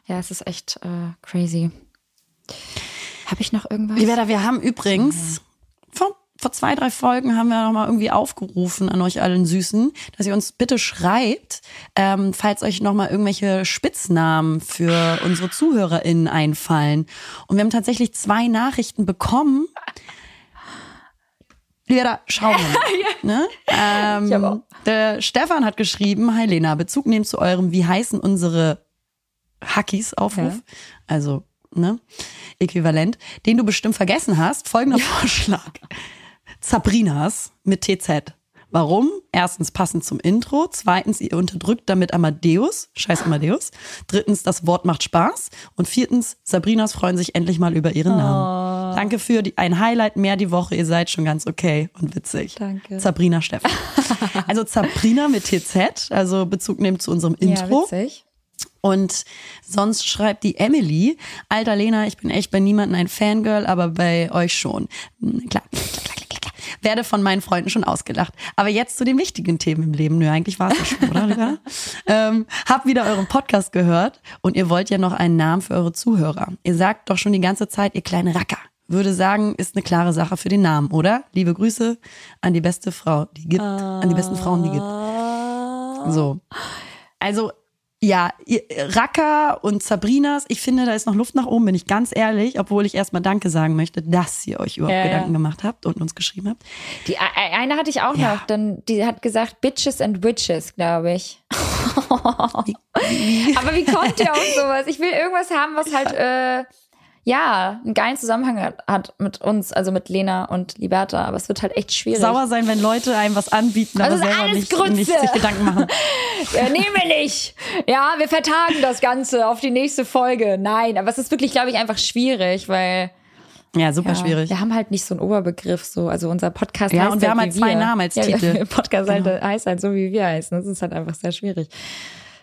Ja, es ist echt äh, crazy. Habe ich noch irgendwas? Wir haben übrigens vor, vor zwei, drei Folgen haben wir nochmal irgendwie aufgerufen an euch allen Süßen, dass ihr uns bitte schreibt, ähm, falls euch nochmal irgendwelche Spitznamen für unsere ZuhörerInnen einfallen. Und wir haben tatsächlich zwei Nachrichten bekommen. Ja, schauen wir mal. ne? ähm, der Stefan hat geschrieben, Hi Lena, Bezug nehmen zu eurem Wie heißen unsere Hackies Aufruf, Ja. also ne, äquivalent, den du bestimmt vergessen hast. Folgender Vorschlag. Sabrinas mit TZ. Warum? Erstens passend zum Intro. Zweitens, ihr unterdrückt damit Amadeus. Scheiß Amadeus. Drittens, das Wort macht Spaß. Und viertens, Sabrinas freuen sich endlich mal über ihren Oh. Namen. Danke für die, ein Highlight mehr die Woche. Ihr seid schon ganz okay und witzig. Danke. Sabrina Steffen. Also Sabrina mit TZ, also Bezug nehmen zu unserem Intro. Ja, witzig. Und sonst schreibt die Emily, alter Lena, ich bin echt bei niemandem ein Fangirl, aber bei euch schon. Hm, Klar, klar, klar, klar, klar. Werde von meinen Freunden schon ausgelacht. Aber jetzt zu den wichtigen Themen im Leben. Nö, eigentlich war es ja schon, oder, ähm, hab wieder euren Podcast gehört und ihr wollt ja noch einen Namen für eure Zuhörer. Ihr sagt doch schon die ganze Zeit, ihr kleine Racker. Würde sagen, ist eine klare Sache für den Namen, oder? Liebe Grüße an die beste Frau, die gibt, an die besten Frauen, die gibt. So. Also, ja, Racker und Sabrinas, ich finde, da ist noch Luft nach oben, bin ich ganz ehrlich, obwohl ich erstmal Danke sagen möchte, dass ihr euch überhaupt Ja, ja. Gedanken gemacht habt und uns geschrieben habt. Die eine hatte ich auch Ja. noch, dann die hat gesagt Bitches and Witches, glaube ich. Aber wie kommt ihr auf sowas? Ich will irgendwas haben, was halt äh, ja einen geilen Zusammenhang hat, hat mit uns, also mit Lena und Liberta. Aber es wird halt echt schwierig. Sauer sein, wenn Leute einem was anbieten, aber Also selber alles nicht, Grütze. nicht sich Gedanken machen. Äh, nehmen wir nicht. Ja, wir vertagen das Ganze auf die nächste Folge. Nein, aber es ist wirklich, glaube ich, einfach schwierig, weil Ja, super ja, schwierig. wir haben halt nicht so einen Oberbegriff. So, also unser Podcast Ja, heißt und wir haben wie halt zwei wir. Namen als ja, Titel. Der Podcast halt, Genau. heißt halt so, wie wir heißen. Das ist halt einfach sehr schwierig.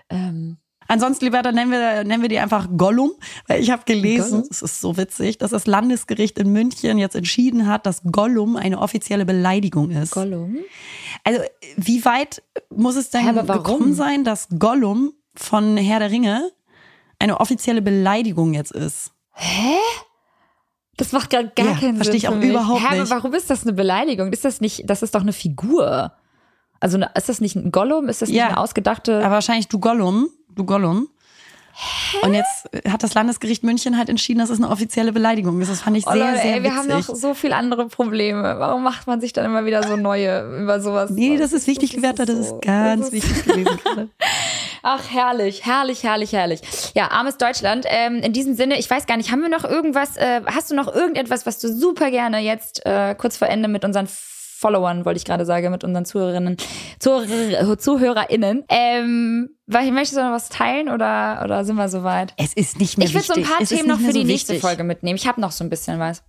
Ähm, Ansonsten, Liberta, nennen wir, nennen wir die einfach Gollum, weil ich habe gelesen, es ist so witzig, dass das Landesgericht in München jetzt entschieden hat, dass Gollum eine offizielle Beleidigung ist. Gollum? Also, wie weit muss es denn Hä, gekommen sein, dass Gollum von Herr der Ringe eine offizielle Beleidigung jetzt ist? Das macht gar, gar Ja, keinen versteh Sinn. ich auch überhaupt Hä, nicht. warum ist das eine Beleidigung? Ist das nicht, das ist doch eine Figur. Also ist das nicht ein Gollum? Ist das Ja. nicht eine ausgedachte? Aber wahrscheinlich du Gollum, du Gollum. Und jetzt hat das Landesgericht München halt entschieden, dass es eine offizielle Beleidigung ist. Das fand ich Oh sehr, Leute, sehr ey, wir witzig. haben noch so viel andere Probleme. Warum macht man sich dann immer wieder so neue über sowas? nee, das ist wichtig, Das Liberta, das so- ist ganz das ist- wichtig gewesen gerade. Ach, herrlich, herrlich, herrlich, herrlich. Ja, armes Deutschland. Ähm, in diesem Sinne, ich weiß gar nicht, haben wir noch irgendwas, äh, hast du noch irgendetwas, was du super gerne jetzt äh, kurz vor Ende mit unseren Followern, wollte ich gerade sagen, mit unseren Zuhörerinnen, Zuhörer, ZuhörerInnen. Ähm, weil- möchtest du noch was teilen oder, oder sind wir soweit? Es ist nicht mehr Ich würde so ein paar Es Themen noch für mehr die so nächste wichtig. Folge mitnehmen. Ich habe noch so ein bisschen was.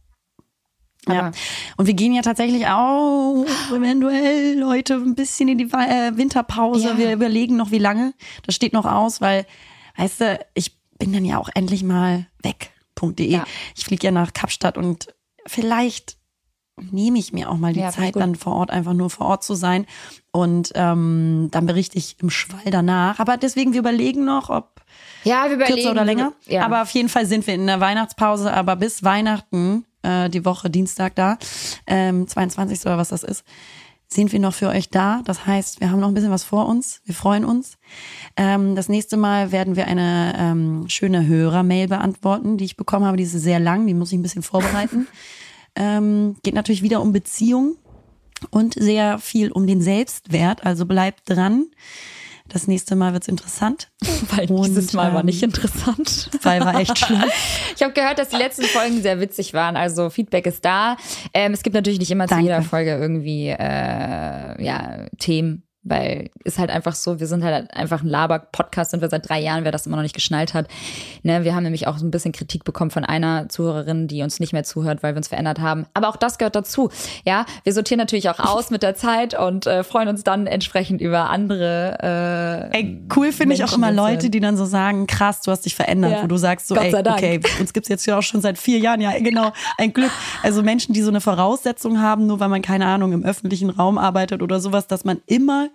Ja. Aber- Und wir gehen ja tatsächlich auch eventuell Leute ein bisschen in die äh, Winterpause. Ja. Wir überlegen noch, wie lange. Das steht noch aus, weil, weißt du, ich bin dann ja auch endlich mal weg.de. Ja. Ich fliege ja nach Kapstadt und vielleicht nehme ich mir auch mal die Ja, Zeit, dann vor Ort einfach nur vor Ort zu sein. Und ähm, dann berichte ich im Schwall danach. Aber deswegen, wir überlegen noch, ob Ja, wir überlegen. kürzer oder länger. Ja. Aber auf jeden Fall sind wir in der Weihnachtspause, aber bis Weihnachten, äh, die Woche Dienstag da, ähm, 22. oder was das ist, sind wir noch für euch da. Das heißt, wir haben noch ein bisschen was vor uns. Wir freuen uns. Ähm, das nächste Mal werden wir eine ähm, schöne Hörermail beantworten, die ich bekommen habe. Die ist sehr lang, die muss ich ein bisschen vorbereiten. ähm, geht natürlich wieder um Beziehung und sehr viel um den Selbstwert. Also bleibt dran. Das nächste Mal wird's interessant. Weil Und, dieses Mal war ähm, nicht interessant. Weil war echt schlimm. Ich habe gehört, dass die letzten Folgen sehr witzig waren. Also Feedback ist da. Ähm, es gibt natürlich nicht immer Danke. zu jeder Folge irgendwie äh, ja, Themen. Weil ist halt einfach so, wir sind halt einfach ein Laber-Podcast, sind wir seit drei Jahren, wer das immer noch nicht geschnallt hat. Ne, wir haben nämlich auch so ein bisschen Kritik bekommen von einer Zuhörerin, die uns nicht mehr zuhört, weil wir uns verändert haben. Aber auch das gehört dazu. Ja, wir sortieren natürlich auch aus mit der Zeit und äh, freuen uns dann entsprechend über andere. Äh, Ey, cool finde ich auch immer Leute, die dann so sagen, krass, du hast dich verändert, Ja. wo du sagst so, ey, okay, uns gibt's jetzt ja auch schon seit vier Jahren, ja genau, ein Glück. Also Menschen, die so eine Voraussetzung haben, nur weil man, keine Ahnung, im öffentlichen Raum arbeitet oder sowas, dass man immer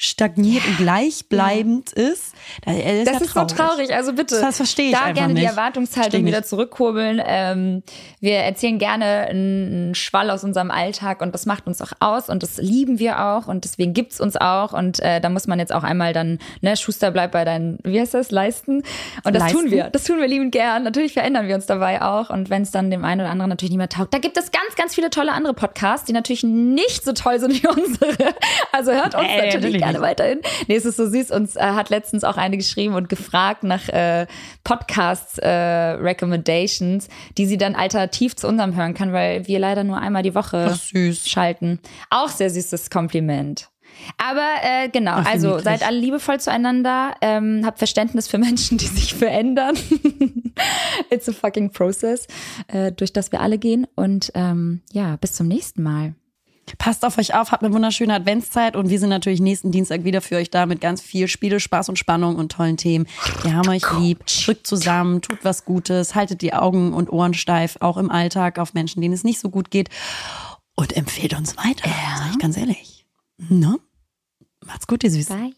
stagniert und gleichbleibend ist. Da, äh, das ja ist traurig. so traurig. Also bitte, Das verstehe ich da gerne die nicht. Erwartungshaltung Verstehe wieder zurückkurbeln. Ähm, wir erzählen gerne einen Schwall aus unserem Alltag und das macht uns auch aus und das lieben wir auch und deswegen gibt's uns auch und äh, da muss man jetzt auch einmal dann, ne, Schuster bleibt bei deinen, wie heißt das, leisten. Und das Leisten. tun wir. Das tun wir liebend gern. Natürlich verändern wir uns dabei auch und wenn es dann dem einen oder anderen natürlich nicht mehr taugt, da gibt es ganz, ganz viele tolle andere Podcasts, die natürlich nicht so toll sind wie unsere. Also hört uns Äh, natürlich natürlich gerne weiterhin. Nee, es ist so süß. Uns äh, hat letztens auch eine geschrieben und gefragt nach äh, Podcasts äh, Recommendations, die sie dann alternativ zu unserem hören kann, weil wir leider nur einmal die Woche schalten. Auch sehr süßes Kompliment. Aber äh, genau, Ach, also seid alle liebevoll zueinander, ähm, habt Verständnis für Menschen, die sich verändern. It's a fucking process, äh, durch das wir alle gehen. Und ähm, ja, bis zum nächsten Mal. Passt auf euch auf, habt eine wunderschöne Adventszeit und wir sind natürlich nächsten Dienstag wieder für euch da mit ganz viel Spiele, Spaß und Spannung und tollen Themen. Wir haben euch lieb, drückt zusammen, tut was Gutes, haltet die Augen und Ohren steif, auch im Alltag auf Menschen, denen es nicht so gut geht und empfehlt uns weiter, sag ich ganz ehrlich. Ne? Macht's gut, ihr Süßen. Bye.